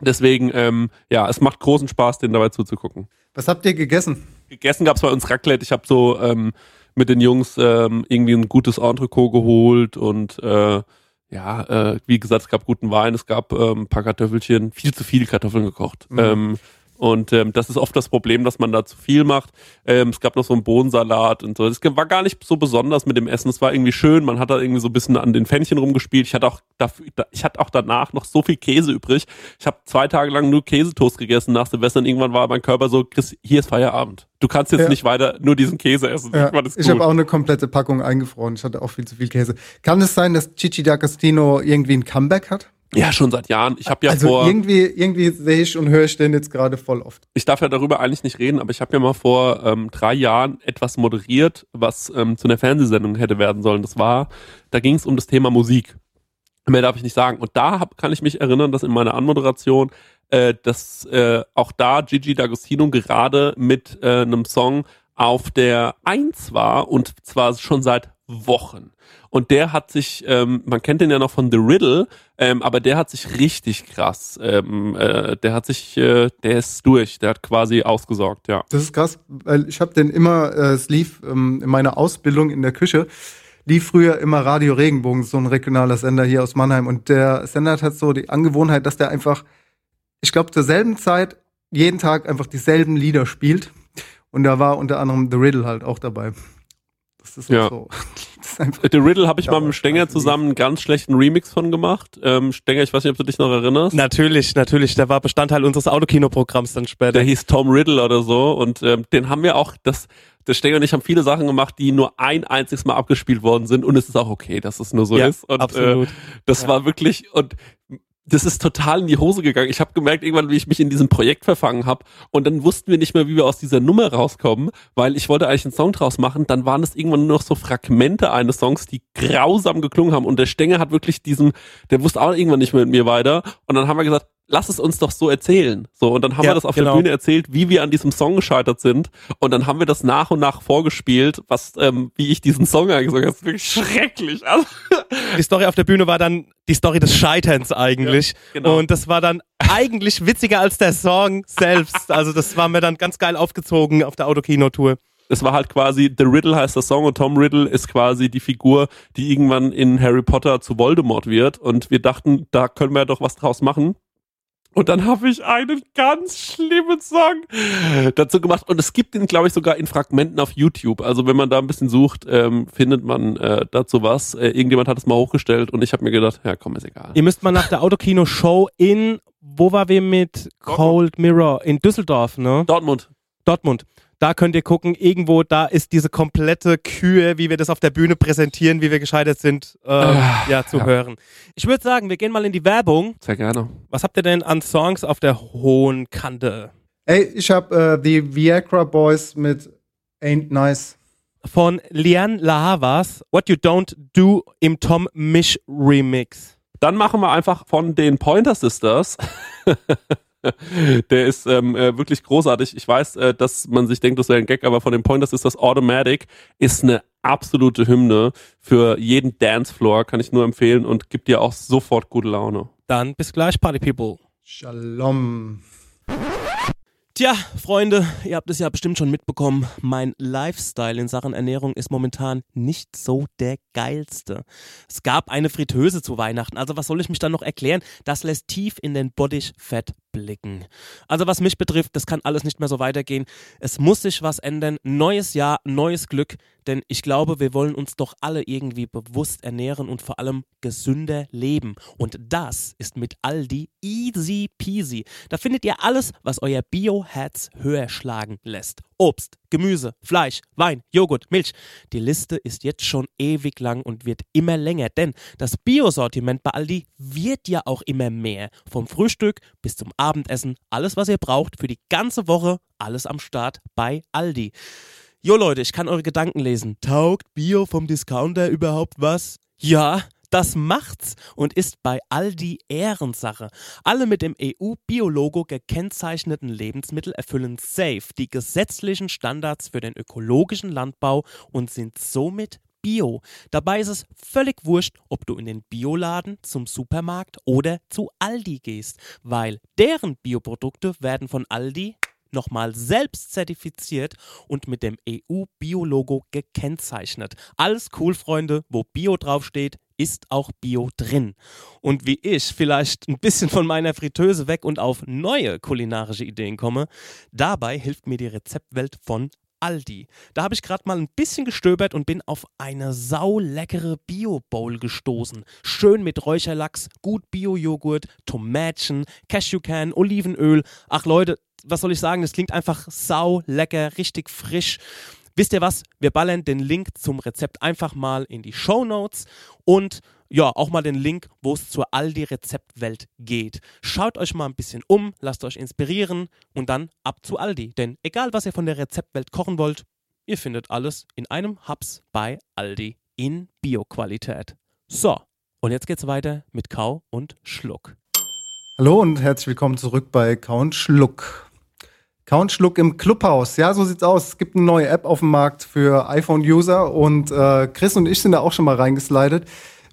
[SPEAKER 8] Deswegen, ähm, ja, es macht großen Spaß, denen dabei zuzugucken.
[SPEAKER 4] Was habt ihr gegessen?
[SPEAKER 8] Gegessen gab's bei uns Raclette. Ich habe so ähm, mit den Jungs ähm, irgendwie ein gutes Entrecot geholt und äh, ja, äh, wie gesagt, es gab guten Wein, es gab ähm, ein paar Kartoffelchen, viel zu viel Kartoffeln gekocht.
[SPEAKER 4] Mhm.
[SPEAKER 8] Ähm, Und ähm, das ist oft das Problem, dass man da zu viel macht. Ähm, es gab noch so einen Bohnensalat und so. Es war gar nicht so besonders mit dem Essen. Es war irgendwie schön. Man hat da irgendwie so ein bisschen an den Fännchen rumgespielt. Ich hatte auch dafür, ich hatte auch danach noch so viel Käse übrig. Ich habe zwei Tage lang nur Käsetoast gegessen nach Silvester und irgendwann war mein Körper so, Chris, hier ist Feierabend. Du kannst jetzt
[SPEAKER 4] Ja.
[SPEAKER 8] nicht weiter nur diesen Käse essen.
[SPEAKER 4] Ja, ich habe auch eine komplette Packung eingefroren. Ich hatte auch viel zu viel Käse. Kann es sein, dass Gigi D'Agostino irgendwie ein Comeback hat?
[SPEAKER 8] Ja, schon seit Jahren. Ich habe ja
[SPEAKER 4] also
[SPEAKER 8] vor,
[SPEAKER 4] irgendwie, irgendwie sehe ich und höre ich den jetzt gerade voll oft.
[SPEAKER 8] ich darf ja darüber eigentlich nicht reden, aber ich habe ja mal vor ähm, drei Jahren etwas moderiert, was ähm, zu einer Fernsehsendung hätte werden sollen. Das war, da ging es um das Thema Musik. Mehr darf ich nicht sagen. Und da hab, kann ich mich erinnern, dass in meiner Anmoderation, äh, dass äh, auch da Gigi D'Agostino gerade mit äh, einem Song auf der Eins war und zwar schon seit Wochen. Und der hat sich, ähm, man kennt den ja noch von The Riddle, ähm, aber der hat sich richtig krass, ähm, äh, der hat sich, äh, der ist durch, der hat quasi ausgesorgt, ja.
[SPEAKER 4] Das ist krass, weil ich habe den immer, äh, es lief ähm, in meiner Ausbildung in der Küche, lief früher immer Radio Regenbogen, so ein regionaler Sender hier aus Mannheim. Und der Sender hat so die Angewohnheit, dass der einfach, ich glaube, zur selben Zeit jeden Tag einfach dieselben Lieder spielt. Und da war unter anderem The Riddle halt auch dabei. Das ist
[SPEAKER 8] Ja.
[SPEAKER 4] so. Das ist einfach,
[SPEAKER 8] The Riddle habe ich mal mit Stenger zusammen einen ganz schlechten Remix von gemacht. Ähm, Stenger, ich weiß nicht, ob du dich noch erinnerst.
[SPEAKER 9] Natürlich, natürlich. Der war Bestandteil unseres Autokino-Programms dann später.
[SPEAKER 8] Der hieß Tom Riddle oder so und ähm, den haben wir auch, das, der Stenger und ich haben viele Sachen gemacht, die nur ein einziges Mal abgespielt worden sind und es ist auch okay, dass es nur so
[SPEAKER 9] Ja,
[SPEAKER 8] ist. Und,
[SPEAKER 9] absolut.
[SPEAKER 8] Äh, das
[SPEAKER 9] Ja.
[SPEAKER 8] war wirklich und das ist total in die Hose gegangen. Ich habe gemerkt irgendwann, wie ich mich in diesem Projekt verfangen habe und dann wussten wir nicht mehr, wie wir aus dieser Nummer rauskommen, weil ich wollte eigentlich einen Song draus machen. Dann waren es irgendwann nur noch so Fragmente eines Songs, die grausam geklungen haben und der Stenger hat wirklich diesen, der wusste auch irgendwann nicht mehr mit mir weiter und dann haben wir gesagt, lass es uns doch so erzählen. So, und dann haben
[SPEAKER 9] Ja,
[SPEAKER 8] wir das auf
[SPEAKER 9] genau.
[SPEAKER 8] der Bühne erzählt, wie wir an diesem Song gescheitert sind. Und dann haben wir das nach und nach vorgespielt, was, ähm, wie ich diesen Song angesagt habe. Das ist wirklich schrecklich. Also,
[SPEAKER 9] Die Story auf der Bühne war dann die Story des Scheiterns eigentlich.
[SPEAKER 8] Ja, genau.
[SPEAKER 9] Und das war dann eigentlich witziger als der Song selbst. Also das war mir dann ganz geil aufgezogen auf der Autokino-Tour.
[SPEAKER 8] es war halt quasi, The Riddle heißt der Song und Tom Riddle ist quasi die Figur, die irgendwann in Harry Potter zu Voldemort wird. Und wir dachten, da können wir doch was draus machen. Und dann habe ich einen ganz schlimmen Song dazu gemacht. Und es gibt ihn, glaube ich, sogar in Fragmenten auf YouTube. Also wenn man da ein bisschen sucht, ähm, findet man äh, dazu was. Äh, irgendjemand hat es mal hochgestellt und ich habe mir gedacht, ja komm, ist egal.
[SPEAKER 9] Ihr müsst mal nach der Autokino-Show in, wo war wir mit Cold Mirror? In Düsseldorf, ne?
[SPEAKER 8] Dortmund.
[SPEAKER 9] Dortmund. Da könnt ihr gucken, irgendwo, da ist diese komplette Kühe, wie wir das auf der Bühne präsentieren, wie wir gescheitert sind, ähm,
[SPEAKER 8] Ah,
[SPEAKER 9] ja, zu hören. Ich würde sagen, wir gehen mal in die Werbung.
[SPEAKER 8] Sehr gerne.
[SPEAKER 9] Was habt ihr denn an Songs auf der hohen Kante?
[SPEAKER 4] ey, ich habe äh, die Viagra Boys mit Ain't Nice.
[SPEAKER 9] Von Lian Lahavas, What You Don't Do im Tom Misch Remix.
[SPEAKER 8] Dann machen wir einfach von den Pointer Sisters. Der ist ähm, äh, wirklich großartig. Ich weiß, äh, dass man sich denkt, das wäre ein Gag, aber von den Pointer Sisters Automatic ist eine absolute Hymne für jeden Dancefloor, kann ich nur empfehlen und gibt dir auch sofort gute Laune.
[SPEAKER 9] Dann bis gleich, Party People.
[SPEAKER 4] Shalom.
[SPEAKER 9] Tja, Freunde, ihr habt es ja bestimmt schon mitbekommen. Mein Lifestyle in Sachen Ernährung ist momentan nicht so der geilste. Es gab eine Fritteuse zu Weihnachten, also was soll ich mich dann noch erklären? Das lässt tief in den Bodyfett blicken. Also was mich betrifft, das kann alles nicht mehr so weitergehen. Es muss sich was ändern. Neues Jahr, neues Glück, denn ich glaube, wir wollen uns doch alle irgendwie bewusst ernähren und vor allem gesünder leben. Und das ist mit Aldi easy peasy. Da findet ihr alles, was euer Bio-Herz höher schlagen lässt. Obst, Gemüse, Fleisch, Wein, Joghurt, Milch. Die Liste ist jetzt schon ewig lang und wird immer länger, denn das Biosortiment bei Aldi wird ja auch immer mehr. Vom Frühstück bis zum Abendessen, alles was ihr braucht für die ganze Woche, alles am Start bei Aldi. Jo Leute, ich kann eure Gedanken lesen. Taugt Bio vom Discounter überhaupt was? Ja, das macht's und ist bei Aldi Ehrensache. Alle mit dem EU-Biologo gekennzeichneten Lebensmittel erfüllen safe die gesetzlichen Standards für den ökologischen Landbau und sind somit Bio. Dabei ist es völlig wurscht, ob du in den Bioladen, zum Supermarkt oder zu Aldi gehst, weil deren Bioprodukte werden von Aldi nochmal selbst zertifiziert und mit dem EU-Biologo gekennzeichnet. Alles cool, Freunde, wo Bio draufsteht, ist auch Bio drin. Und wie ich vielleicht ein bisschen von meiner Fritteuse weg und auf neue kulinarische Ideen komme, dabei hilft mir die Rezeptwelt von Aldi. Da habe ich gerade mal ein bisschen gestöbert und bin auf eine sauleckere Bio-Bowl gestoßen. Schön mit Räucherlachs, gut Bio-Joghurt, Tomätchen, Cashewkern, Olivenöl. Ach Leute, was soll ich sagen? Das klingt einfach sau lecker, richtig frisch. Wisst ihr was? Wir ballern den Link zum Rezept einfach mal in die Show Notes und ja, auch mal den Link, wo es zur Aldi-Rezeptwelt geht. Schaut euch mal ein bisschen um, lasst euch inspirieren und dann ab zu Aldi. Denn egal, was ihr von der Rezeptwelt kochen wollt, ihr findet alles in einem Hubs bei Aldi in Bio-Qualität. So, und jetzt geht's weiter mit Kau und Schluck.
[SPEAKER 4] Hallo und herzlich willkommen zurück bei Kau und Schluck. Kau und Schluck im Clubhaus. Ja, so sieht's aus. Es gibt eine neue App auf dem Markt für iPhone-User und äh, Chris und ich sind da auch schon mal reingeslidet.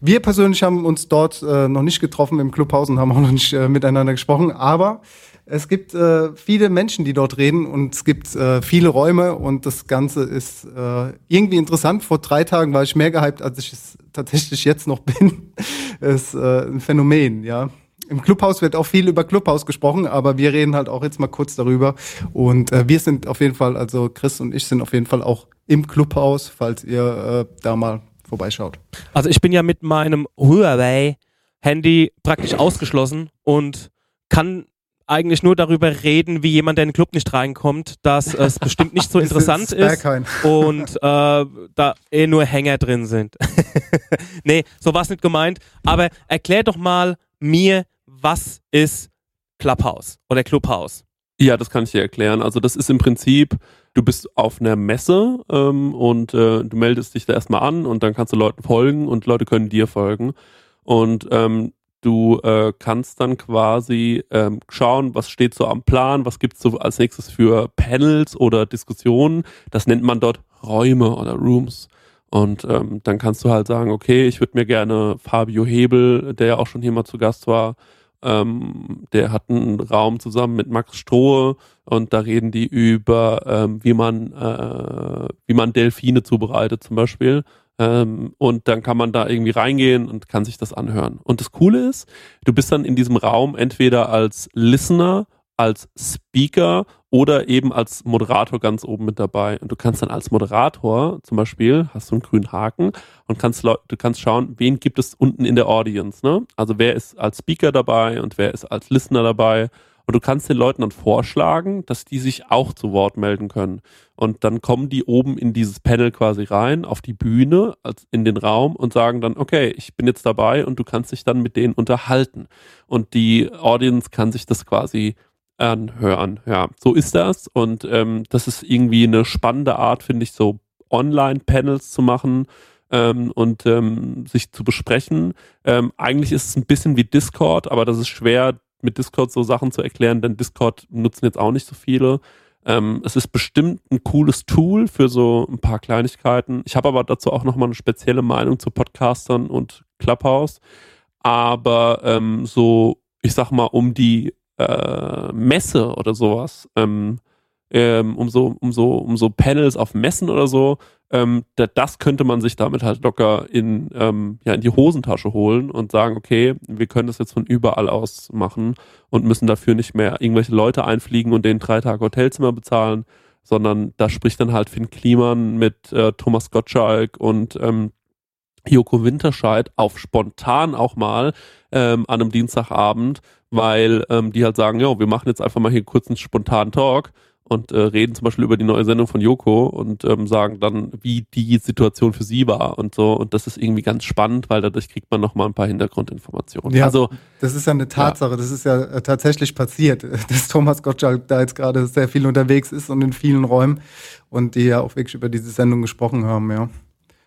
[SPEAKER 4] Wir persönlich haben uns dort äh, noch nicht getroffen im Clubhaus und haben auch noch nicht äh, miteinander gesprochen, aber es gibt äh, viele Menschen, die dort reden und es gibt äh, viele Räume und das Ganze ist äh, irgendwie interessant. Vor drei Tagen war ich mehr gehypt, als ich es tatsächlich jetzt noch bin. ist äh, ein Phänomen, ja. Im Clubhaus wird auch viel über Clubhaus gesprochen, aber wir reden halt auch jetzt mal kurz darüber. Und äh, wir sind auf jeden Fall, also Chris und ich sind auf jeden Fall auch im Clubhaus, falls ihr äh, da mal vorbeischaut.
[SPEAKER 9] Also ich bin ja mit meinem Huawei-Handy praktisch ausgeschlossen und kann eigentlich nur darüber reden, wie jemand, der in den Club nicht reinkommt, dass es bestimmt nicht so interessant ist und äh, da eh nur Hänger drin sind. nee, so war es nicht gemeint. Aber erklär doch mal mir, was ist Clubhouse oder Clubhouse?
[SPEAKER 8] Ja, das kann ich dir erklären. Also das ist im Prinzip, du bist auf einer Messe ähm, und äh, du meldest dich da erstmal an und dann kannst du Leuten folgen und Leute können dir folgen. Und ähm, du äh, kannst dann quasi ähm, schauen, was steht so am Plan, was gibt's so als nächstes für Panels oder Diskussionen. Das nennt man dort Räume oder Rooms. Und ähm, dann kannst du halt sagen, okay, ich würde mir gerne Fabio Hebel, der ja auch schon hier mal zu Gast war, ähm, der hat einen Raum zusammen mit Max Strohe und da reden die über, ähm, wie man, äh, wie man Delfine zubereitet zum Beispiel. Ähm, und dann kann man da irgendwie reingehen und kann sich das anhören. Und das Coole ist, du bist dann in diesem Raum entweder als Listener, als Speaker oder eben als Moderator ganz oben mit dabei. Und du kannst dann als Moderator zum Beispiel, hast du einen grünen Haken und kannst du kannst schauen, wen gibt es unten in der Audience. Ne? Also wer ist als Speaker dabei und wer ist als Listener dabei. Und du kannst den Leuten dann vorschlagen, dass die sich auch zu Wort melden können. Und dann kommen die oben in dieses Panel quasi rein, auf die Bühne, in den Raum und sagen dann, okay, ich bin jetzt dabei und du kannst dich dann mit denen unterhalten. Und die Audience kann sich das quasi anhören. Ja, so ist das. Und ähm, das ist irgendwie eine spannende Art, finde ich, so Online-Panels zu machen ähm, und ähm, sich zu besprechen. Ähm, eigentlich ist es ein bisschen wie Discord, aber das ist schwer, mit Discord so Sachen zu erklären, denn Discord nutzen jetzt auch nicht so viele. Ähm, es ist bestimmt ein cooles Tool für so ein paar Kleinigkeiten. Ich habe aber dazu auch nochmal eine spezielle Meinung zu Podcastern und Clubhouse. Aber ähm, so, ich sag mal, um die äh, Messe oder sowas, ähm, ähm, um so, um so, um so Panels auf Messen oder so, ähm, da, das könnte man sich damit halt locker in, ähm, ja, in die Hosentasche holen und sagen, okay, wir können das jetzt von überall aus machen und müssen dafür nicht mehr irgendwelche Leute einfliegen und denen drei Tage Hotelzimmer bezahlen, sondern da spricht dann halt Finn Kliman mit äh, Thomas Gottschalk und ähm, Joko Winterscheid auf spontan auch mal ähm, an einem Dienstagabend, weil ähm, die halt sagen, ja, wir machen jetzt einfach mal hier kurz einen spontanen Talk und äh, reden zum Beispiel über die neue Sendung von Joko und ähm, sagen dann, wie die Situation für sie war und so. Und das ist irgendwie ganz spannend, weil dadurch kriegt man nochmal ein paar Hintergrundinformationen.
[SPEAKER 4] Ja,
[SPEAKER 8] Also
[SPEAKER 4] das ist ja eine Tatsache, das ist ja äh, tatsächlich passiert, dass Thomas Gottschalk da jetzt gerade sehr viel unterwegs ist und in vielen Räumen und die ja auch wirklich über diese Sendung gesprochen haben, ja.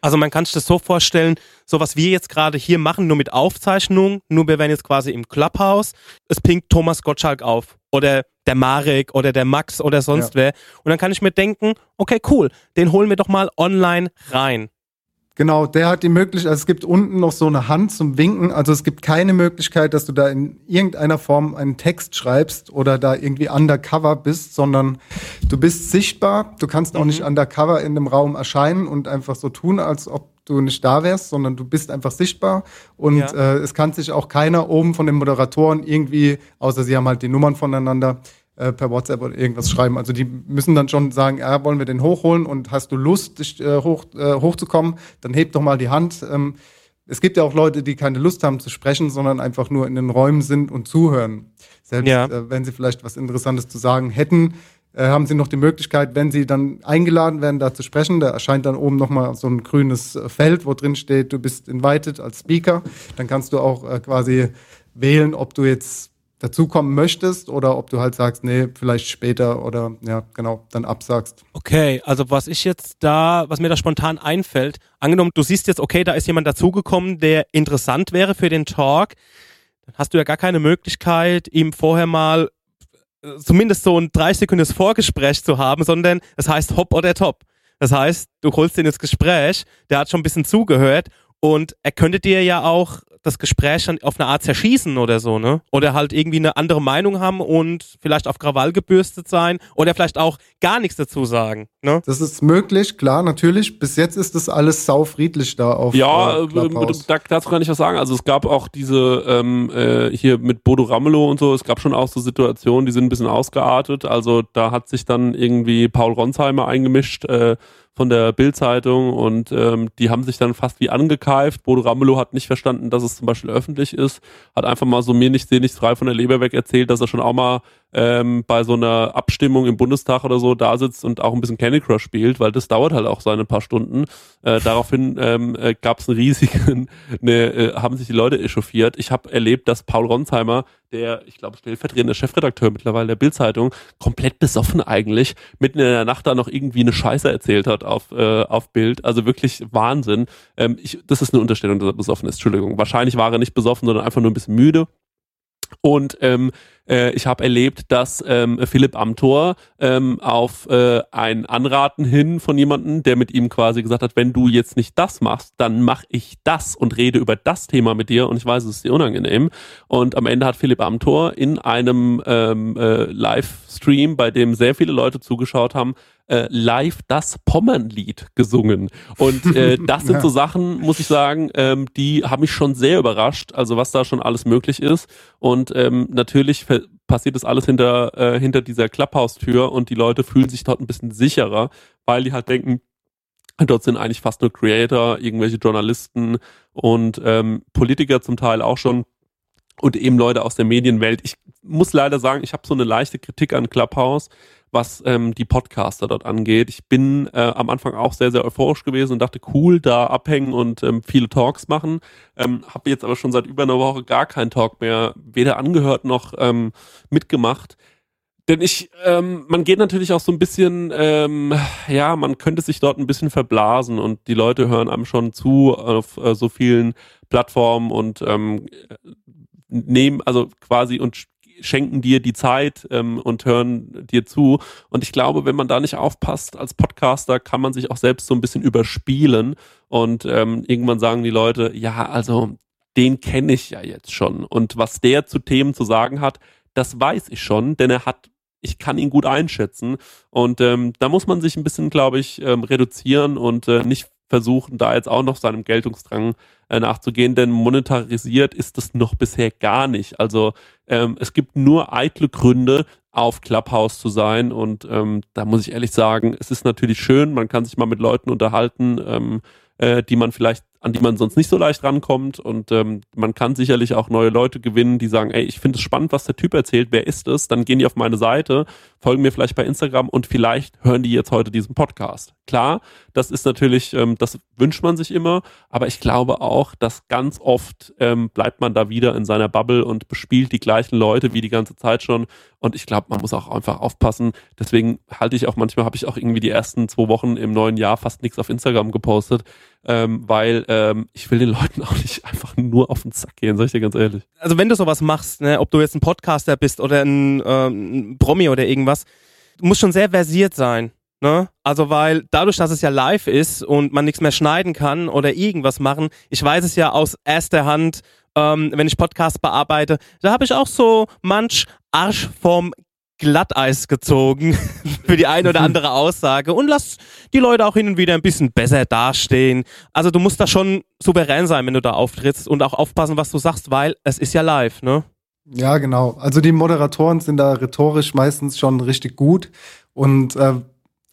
[SPEAKER 9] Also man kann sich das so vorstellen, so was wir jetzt gerade hier machen, nur mit Aufzeichnung, nur wir wären jetzt quasi im Clubhouse, es pinkt Thomas Gottschalk auf oder der Marek oder der Max oder sonst
[SPEAKER 4] Ja.
[SPEAKER 9] wer und dann kann ich mir denken, okay cool, den holen wir doch mal online rein.
[SPEAKER 4] Genau, der hat die Möglichkeit, also es gibt unten noch so eine Hand zum Winken. Also es gibt keine Möglichkeit, dass du da in irgendeiner Form einen Text schreibst oder da irgendwie undercover bist, sondern du bist sichtbar. Du kannst auch nicht undercover in dem Raum erscheinen und einfach so tun, als ob du nicht da wärst, sondern du bist einfach sichtbar. Und
[SPEAKER 9] Ja.
[SPEAKER 4] äh, es kann sich auch keiner oben von den Moderatoren irgendwie, außer sie haben halt die Nummern voneinander, äh, per WhatsApp oder irgendwas schreiben. Also die müssen dann schon sagen, ja, wollen wir den hochholen und hast du Lust, dich äh, hoch, äh, hochzukommen, dann heb doch mal die Hand. Ähm, es gibt ja auch Leute, die keine Lust haben zu sprechen, sondern einfach nur in den Räumen sind und zuhören. Selbst
[SPEAKER 9] Ja.
[SPEAKER 4] äh, wenn sie vielleicht was Interessantes zu sagen hätten, äh, haben sie noch die Möglichkeit, wenn sie dann eingeladen werden, da zu sprechen. Da erscheint dann oben nochmal so ein grünes äh, Feld, wo drin steht, du bist invited als Speaker. Dann kannst du auch äh, quasi wählen, ob du jetzt dazukommen möchtest oder ob du halt sagst, nee, vielleicht später oder ja, genau, dann absagst.
[SPEAKER 9] Okay, also was ich jetzt da, was mir da spontan einfällt, angenommen, du siehst jetzt, okay, da ist jemand dazugekommen, der interessant wäre für den Talk, dann hast du ja gar keine Möglichkeit, ihm vorher mal äh, zumindest so ein 30-sekündiges Vorgespräch zu haben, sondern es heißt Hop oder Top. Das heißt, du holst ihn ins Gespräch, der hat schon ein bisschen zugehört und er könnte dir ja auch das Gespräch dann auf eine Art zerschießen oder so, ne? Oder halt irgendwie eine andere Meinung haben und vielleicht auf Krawall gebürstet sein oder vielleicht auch gar nichts dazu sagen, ne?
[SPEAKER 4] Das ist möglich, klar, natürlich. Bis jetzt ist das alles saufriedlich da auf
[SPEAKER 8] Ja,
[SPEAKER 4] äh,
[SPEAKER 8] äh, da, dazu kann ich was sagen. Also es gab auch diese ähm, äh, hier mit Bodo Ramelow und so, es gab schon auch so Situationen, die sind ein bisschen ausgeartet. Also da hat sich dann irgendwie Paul Ronsheimer eingemischt äh, von der Bild-Zeitung und ähm, die haben sich dann fast wie angekeift. Bodo Ramelow hat nicht verstanden, dass es zum Beispiel öffentlich ist, hat einfach mal so mir nicht seh nichts frei von der Leber weg erzählt, dass er schon auch mal ähm, bei so einer Abstimmung im Bundestag oder so da sitzt und auch ein bisschen Candy Crush spielt, weil das dauert halt auch seine paar Stunden. Äh, daraufhin ähm, äh, gab es einen riesigen, ne, äh, haben sich die Leute echauffiert. Ich habe erlebt, dass Paul Ronsheimer, der, ich glaube, stellvertretende Chefredakteur mittlerweile der Bildzeitung, komplett besoffen eigentlich, mitten in der Nacht da noch irgendwie eine Scheiße erzählt hat auf, äh, auf Bild. Also wirklich Wahnsinn. Ähm, ich, das ist eine Unterstellung, dass er besoffen ist, Entschuldigung. Wahrscheinlich war er nicht besoffen, sondern einfach nur ein bisschen müde. Und ähm, äh, ich habe erlebt, dass ähm, Philipp Amthor ähm, auf äh, ein Anraten hin von jemandem, der mit ihm quasi gesagt hat, wenn du jetzt nicht das machst, dann mach ich das und rede über das Thema mit dir und ich weiß, es ist dir unangenehm. Und am Ende hat Philipp Amthor in einem ähm, äh, Livestream, bei dem sehr viele Leute zugeschaut haben, äh, live das Pommernlied gesungen. Und äh, das sind
[SPEAKER 4] Ja.
[SPEAKER 8] so Sachen, muss ich sagen, ähm, die haben mich schon sehr überrascht, also was da schon alles möglich ist. Und ähm, natürlich passiert das alles hinter, äh, hinter dieser Clubhouse-Tür und die Leute fühlen sich dort ein bisschen sicherer, weil die halt denken, Dort sind eigentlich fast nur Creator, irgendwelche Journalisten und ähm, Politiker zum Teil auch schon und eben Leute aus der Medienwelt. Ich muss leider sagen, ich habe so eine leichte Kritik an Clubhouse, was ähm, die Podcaster dort angeht. Ich bin äh, am Anfang auch sehr, sehr euphorisch gewesen und dachte, cool, da abhängen und ähm, viele Talks machen. Ähm, habe jetzt aber schon seit über einer Woche gar keinen Talk mehr, weder angehört noch ähm, mitgemacht. Denn ich, ähm, man geht natürlich auch so ein bisschen, ähm, ja, man könnte sich dort ein bisschen verblasen und die Leute hören einem schon zu auf äh, so vielen Plattformen und ähm, nehmen, also quasi und schenken dir die Zeit ähm, und hören dir zu. Und ich glaube, wenn man da nicht aufpasst als Podcaster, kann man sich auch selbst so ein bisschen überspielen und ähm, irgendwann sagen die Leute, ja, also den kenne ich ja jetzt schon. Und was der zu Themen zu sagen hat, das weiß ich schon, denn er hat, ich kann ihn gut einschätzen. Und ähm, da muss man sich ein bisschen, glaube ich, ähm, reduzieren und äh, nicht versuchen, da jetzt auch noch seinem Geltungsdrang äh, nachzugehen, denn monetarisiert ist das noch bisher gar nicht. Also ähm, es gibt nur eitle Gründe, auf Clubhouse zu sein und ähm, da muss ich ehrlich sagen, es ist natürlich schön, man kann sich mal mit Leuten unterhalten, ähm, äh, die man vielleicht an die man sonst nicht so leicht rankommt und ähm, man kann sicherlich auch neue Leute gewinnen, die sagen, ey, ich finde es spannend, was der Typ erzählt, wer ist es? Dann gehen die auf meine Seite, folgen mir vielleicht bei Instagram und vielleicht hören die jetzt heute diesen Podcast. Klar, das ist natürlich, ähm, das wünscht man sich immer, aber ich glaube auch, dass ganz oft ähm, bleibt man da wieder in seiner Bubble und bespielt die gleichen Leute wie die ganze Zeit schon und ich glaube, man muss auch einfach aufpassen. Deswegen halte ich auch manchmal, habe ich auch irgendwie die ersten zwei Wochen im neuen Jahr fast nichts auf Instagram gepostet, ähm, weil ähm, ich will den Leuten auch nicht einfach nur auf den Sack gehen, sag ich dir ganz ehrlich.
[SPEAKER 9] Also wenn du sowas machst, ne, ob du jetzt ein Podcaster bist oder ein, ähm, ein Promi oder irgendwas, du musst schon sehr versiert sein. Ne? Also weil dadurch, dass es ja live ist und man nichts mehr schneiden kann oder irgendwas machen, ich weiß es ja aus erster Hand, ähm, wenn ich Podcasts bearbeite, da habe ich auch so manch Arsch vom Glatteis gezogen für die eine oder andere Aussage und lass die Leute auch hin und wieder ein bisschen besser dastehen. Also du musst da schon souverän sein, wenn du da auftrittst und auch aufpassen, was du sagst, weil es ist ja live, ne?
[SPEAKER 4] Ja, genau. Also die Moderatoren sind da rhetorisch meistens schon richtig gut und äh,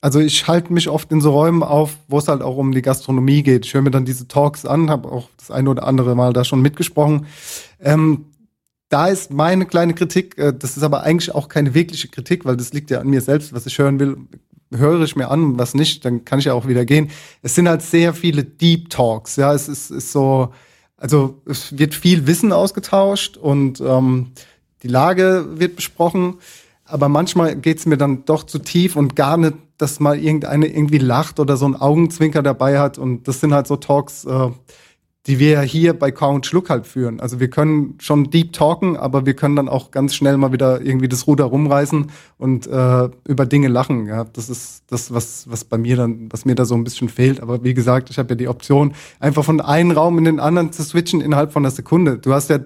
[SPEAKER 4] also ich halte mich oft in so Räumen auf, wo es halt auch um die Gastronomie geht. Ich höre mir dann diese Talks an, habe auch das eine oder andere Mal da schon mitgesprochen. Ähm, da ist meine kleine Kritik, äh, das ist aber eigentlich auch keine wirkliche Kritik, weil das liegt ja an mir selbst, was ich hören will, höre ich mir an, was nicht, dann kann ich ja auch wieder gehen. Es sind halt sehr viele Deep Talks, ja, es ist, ist so, also es wird viel Wissen ausgetauscht und ähm, die Lage wird besprochen, aber manchmal geht's mir dann doch zu tief und gar nicht dass mal irgendeine irgendwie lacht oder so ein Augenzwinker dabei hat. Und das sind halt so Talks, äh, die wir hier bei und Schluck halt führen. Also wir können schon deep talken, aber wir können dann auch ganz schnell mal wieder irgendwie das Ruder rumreißen und äh, über Dinge lachen. Ja, das ist das, was, was bei mir dann, was mir da so ein bisschen fehlt. Aber wie gesagt, ich habe ja die Option, einfach von einem Raum in den anderen zu switchen innerhalb von einer Sekunde. Du hast ja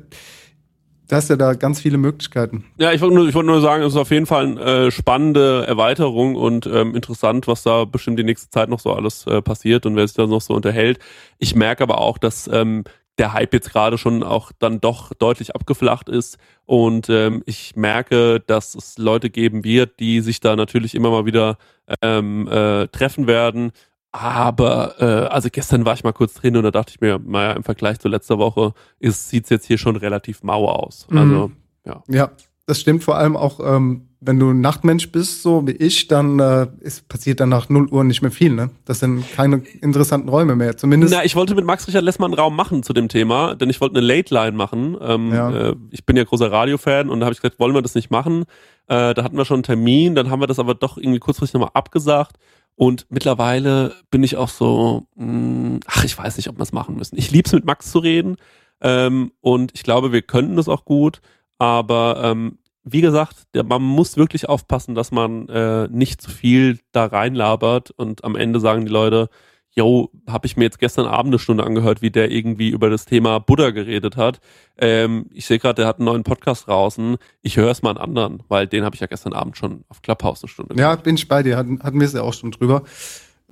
[SPEAKER 4] Du hast ja da ganz viele Möglichkeiten.
[SPEAKER 8] Ja, ich wollte nur, ich wollte nur sagen, es ist auf jeden Fall eine äh, spannende Erweiterung und ähm, interessant, was da bestimmt die nächste Zeit noch so alles äh, passiert und wer sich da noch so unterhält. Ich merke aber auch, dass ähm, der Hype jetzt gerade schon auch dann doch deutlich abgeflacht ist und ähm, ich merke, dass es Leute geben wird, die sich da natürlich immer mal wieder ähm, äh, treffen werden, aber äh, also gestern war ich mal kurz drin und da dachte ich mir, naja, im Vergleich zu letzter Woche sieht es jetzt hier schon relativ mau aus.
[SPEAKER 4] Mhm.
[SPEAKER 8] Also, ja.
[SPEAKER 4] Ja, das stimmt vor allem auch, ähm, wenn du ein Nachtmensch bist, so wie ich, dann äh, ist, passiert dann nach 0 Uhr nicht mehr viel, ne? Das sind keine interessanten Räume mehr. Zumindest.
[SPEAKER 8] Na, ich wollte mit Max Richard Lessmann einen Raum machen zu dem Thema, denn ich wollte eine Late Line machen. Ähm,
[SPEAKER 4] Ja.
[SPEAKER 8] äh, ich bin ja großer Radiofan und da habe ich gesagt, wollen wir das nicht machen? Äh, da hatten wir schon einen Termin, dann haben wir das aber doch irgendwie kurzfristig nochmal abgesagt. Und mittlerweile bin ich auch so, mh, ach, ich weiß nicht, ob wir es machen müssen. Ich lieb's mit Max zu reden ähm, und ich glaube, wir könnten das auch gut, aber ähm, wie gesagt, der, man muss wirklich aufpassen, dass man äh, nicht zu viel da reinlabert und am Ende sagen die Leute, yo, habe ich mir jetzt gestern Abend eine Stunde angehört, wie der irgendwie über das Thema Buddha geredet hat. Ähm, ich sehe gerade, der hat einen neuen Podcast draußen. Ich höre es mal einen anderen, weil den habe ich ja gestern Abend schon auf Clubhouse eine Stunde
[SPEAKER 4] Ja, bin ich bei dir, hatten, hatten wir es ja auch schon drüber.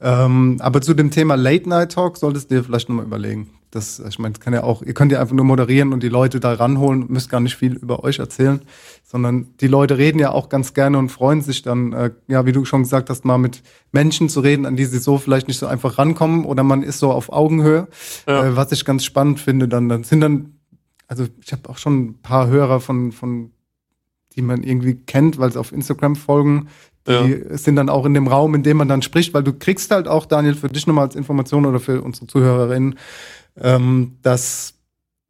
[SPEAKER 4] Ähm, aber zu dem Thema Late Night Talk solltest du dir vielleicht nochmal überlegen. Das, ich meine, das kann ja auch, ihr könnt ja einfach nur moderieren und die Leute da ranholen, müsst gar nicht viel über euch erzählen, sondern die Leute reden ja auch ganz gerne und freuen sich dann, äh, ja, wie du schon gesagt hast, mal mit Menschen zu reden, an die sie so vielleicht nicht so einfach rankommen oder man ist so auf Augenhöhe,
[SPEAKER 8] Ja.
[SPEAKER 4] äh, was ich ganz spannend finde. Dann, dann sind dann, also ich habe auch schon ein paar Hörer von, von die man irgendwie kennt, weil sie auf Instagram folgen, die sind dann auch in dem Raum, in dem man dann spricht, weil du kriegst halt auch, Daniel, für dich nochmal als Information oder für unsere Zuhörerinnen, ähm, dass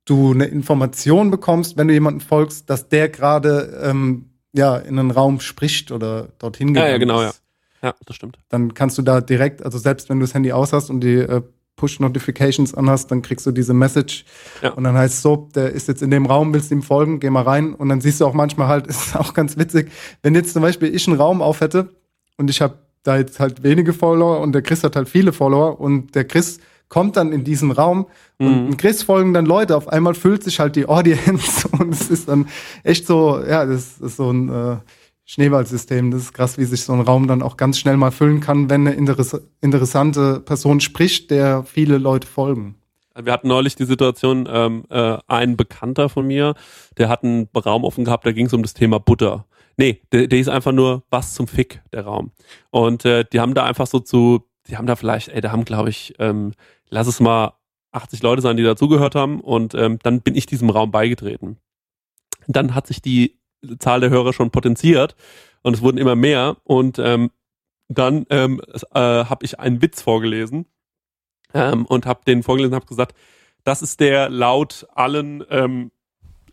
[SPEAKER 4] du eine Information bekommst, wenn du jemanden folgst, dass der gerade ähm, ja in einen Raum spricht oder dorthin
[SPEAKER 8] Ja, ja,
[SPEAKER 4] gegangen
[SPEAKER 8] genau, ja.
[SPEAKER 4] ist.
[SPEAKER 8] Ja, das stimmt.
[SPEAKER 4] Dann kannst du da direkt, also selbst wenn du das Handy aus hast und die äh, Push-Notifications anhast, dann kriegst du diese Message
[SPEAKER 8] Ja.
[SPEAKER 4] und dann heißt es so, der ist jetzt in dem Raum, willst du ihm folgen, geh mal rein und dann siehst du auch manchmal halt, ist auch ganz witzig, wenn jetzt zum Beispiel ich einen Raum auf hätte und ich habe da jetzt halt wenige Follower und der Chris hat halt viele Follower und der Chris kommt dann in diesen Raum und ein Chris folgen dann Leute, auf einmal füllt sich halt die Audience und es ist dann echt so, ja, das ist so ein äh, Schneeballsystem. Das ist krass, wie sich so ein Raum dann auch ganz schnell mal füllen kann, wenn eine interess interessante Person spricht, der viele Leute folgen.
[SPEAKER 8] Wir hatten neulich die Situation, ähm, äh, ein Bekannter von mir, der hat einen Raum offen gehabt, da ging es um das Thema Butter. Nee, der, der ist einfach nur was zum Fick, der Raum. Und äh, die haben da einfach so zu, die haben da vielleicht, ey, da haben, glaube ich, ähm, lass es mal 80 Leute sein, die dazugehört haben. Und ähm, dann bin ich diesem Raum beigetreten. Dann hat sich die Zahl der Hörer schon potenziert und es wurden immer mehr. Und ähm, dann ähm, äh, habe ich einen Witz vorgelesen ähm, und habe den vorgelesen, habe gesagt, das ist der laut allen ähm,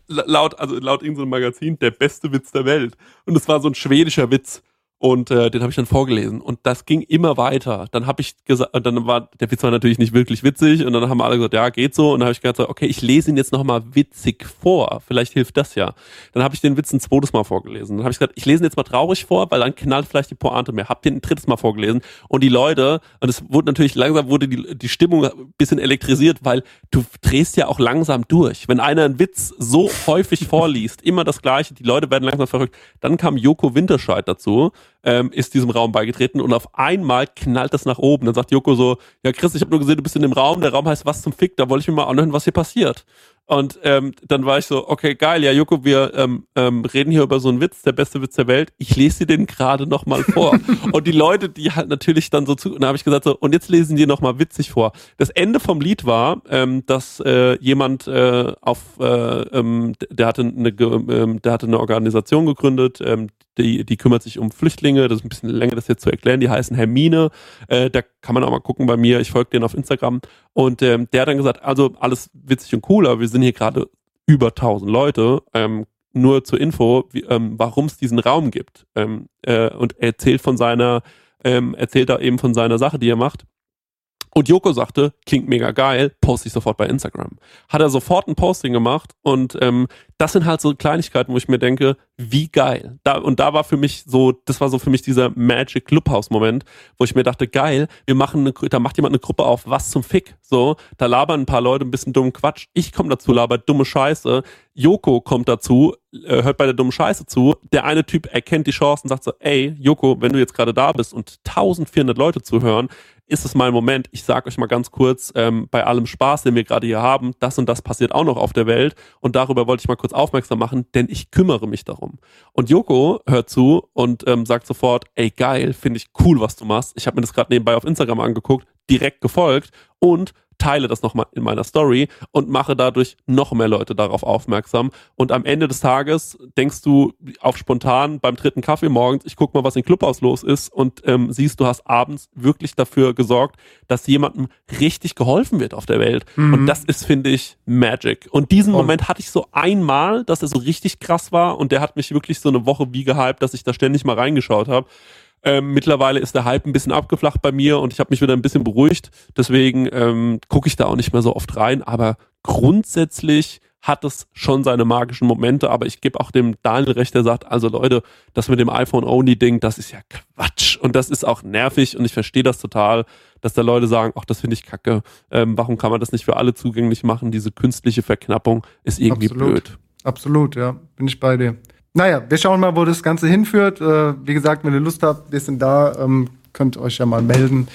[SPEAKER 8] la- laut also laut irgendeinem Magazin der beste Witz der Welt und es war so ein schwedischer Witz Und äh, den habe ich dann vorgelesen. Und das ging immer weiter. Dann habe ich gesagt, dann war der Witz war natürlich nicht wirklich witzig. Und dann haben alle gesagt, ja, geht so. Und dann habe ich gesagt, okay, ich lese ihn jetzt nochmal witzig vor. Vielleicht hilft das ja. Dann habe ich den Witz ein zweites Mal vorgelesen. Dann habe ich gesagt, ich lese ihn jetzt mal traurig vor, weil dann knallt vielleicht die Pointe mehr. Hab den ein drittes Mal vorgelesen. Und die Leute, und es wurde natürlich langsam, wurde die, die Stimmung ein bisschen elektrisiert, weil du drehst ja auch langsam durch. Wenn einer einen Witz so häufig vorliest, immer das Gleiche, die Leute werden langsam verrückt. Dann kam Joko Winterscheid dazu ähm, ist diesem Raum beigetreten und auf einmal knallt das nach oben. Dann sagt Joko so, ja Chris, ich habe nur gesehen, du bist in dem Raum, der Raum heißt was zum Fick, da wollte ich mir mal anhören, was hier passiert. Und ähm, dann war ich so, okay, geil, ja, Joko, wir ähm, ähm, reden hier über so einen Witz, der beste Witz der Welt. Ich lese dir den gerade nochmal vor. und die Leute, die halt natürlich dann so zu, und dann habe ich gesagt so, und jetzt lesen die nochmal witzig vor. Das Ende vom Lied war, ähm, dass äh, jemand äh, auf, äh, ähm, der hatte eine, ähm, der hatte eine Organisation gegründet, ähm, die, die kümmert sich um Flüchtlinge, das ist ein bisschen länger, das jetzt zu erklären, die heißen Hermine, äh, da kann man auch mal gucken bei mir, ich folge denen auf Instagram. Und ähm, der hat dann gesagt, also alles witzig und cool, aber wir sind hier gerade über 1000 Leute, ähm, nur zur Info, ähm, warum es diesen Raum gibt. Ähm, äh, und er erzählt von seiner, ähm, erzählt da eben von seiner Sache, die er macht und Joko sagte, klingt mega geil, poste ich sofort bei Instagram. Hat er sofort ein Posting gemacht und ähm, das sind halt so Kleinigkeiten, wo ich mir denke, wie geil. Da, und da war für mich so, das war so für mich dieser Magic Clubhouse-Moment, wo ich mir dachte, geil, wir machen eine, da macht jemand eine Gruppe auf, was zum Fick. So, da labern ein paar Leute ein bisschen dummen Quatsch. Ich komme dazu, labert dumme Scheiße. Joko kommt dazu, äh, hört bei der dummen Scheiße zu. Der eine Typ erkennt die Chance und sagt so, ey, Joko, wenn du jetzt gerade da bist und 1400 Leute zuhören, ist es mein Moment. Ich sage euch mal ganz kurz, ähm, bei allem Spaß, den wir gerade hier haben, das und das passiert auch noch auf der Welt. Und darüber wollte ich mal kurz aufmerksam machen, denn ich kümmere mich darum. Und Joko hört zu und ähm, sagt sofort, ey geil, finde ich cool, was du machst. Ich habe mir das gerade nebenbei auf Instagram angeguckt, direkt gefolgt und teile das nochmal in meiner Story und mache dadurch noch mehr Leute darauf aufmerksam. Und am Ende des Tages denkst du auf spontan beim dritten Kaffee morgens, ich guck mal, was im Clubhaus los ist und ähm, siehst, du hast abends wirklich dafür gesorgt, dass jemandem richtig geholfen wird auf der Welt. Mhm. Und das ist, finde ich, Magic. Und diesen oh. Moment hatte ich so einmal, dass er so richtig krass war und der hat mich wirklich so eine Woche wie gehypt, dass ich da ständig mal reingeschaut habe. Ähm, mittlerweile ist der Hype ein bisschen abgeflacht bei mir und ich habe mich wieder ein bisschen beruhigt. Deswegen ähm, gucke ich da auch nicht mehr so oft rein. Aber grundsätzlich hat es schon seine magischen Momente, aber ich gebe auch dem Daniel recht, der sagt, also Leute, das mit dem iPhone-Only-Ding, das ist ja Quatsch und das ist auch nervig und ich verstehe das total, dass da Leute sagen, ach, das finde ich kacke, ähm, warum kann man das nicht für alle zugänglich machen? Diese künstliche Verknappung ist irgendwie
[SPEAKER 4] Absolut.
[SPEAKER 8] blöd.
[SPEAKER 4] Absolut, ja, bin ich bei dir. Naja, wir schauen mal, wo das Ganze hinführt. Äh, wie gesagt, wenn ihr Lust habt, wir sind da, ähm, könnt euch ja mal melden.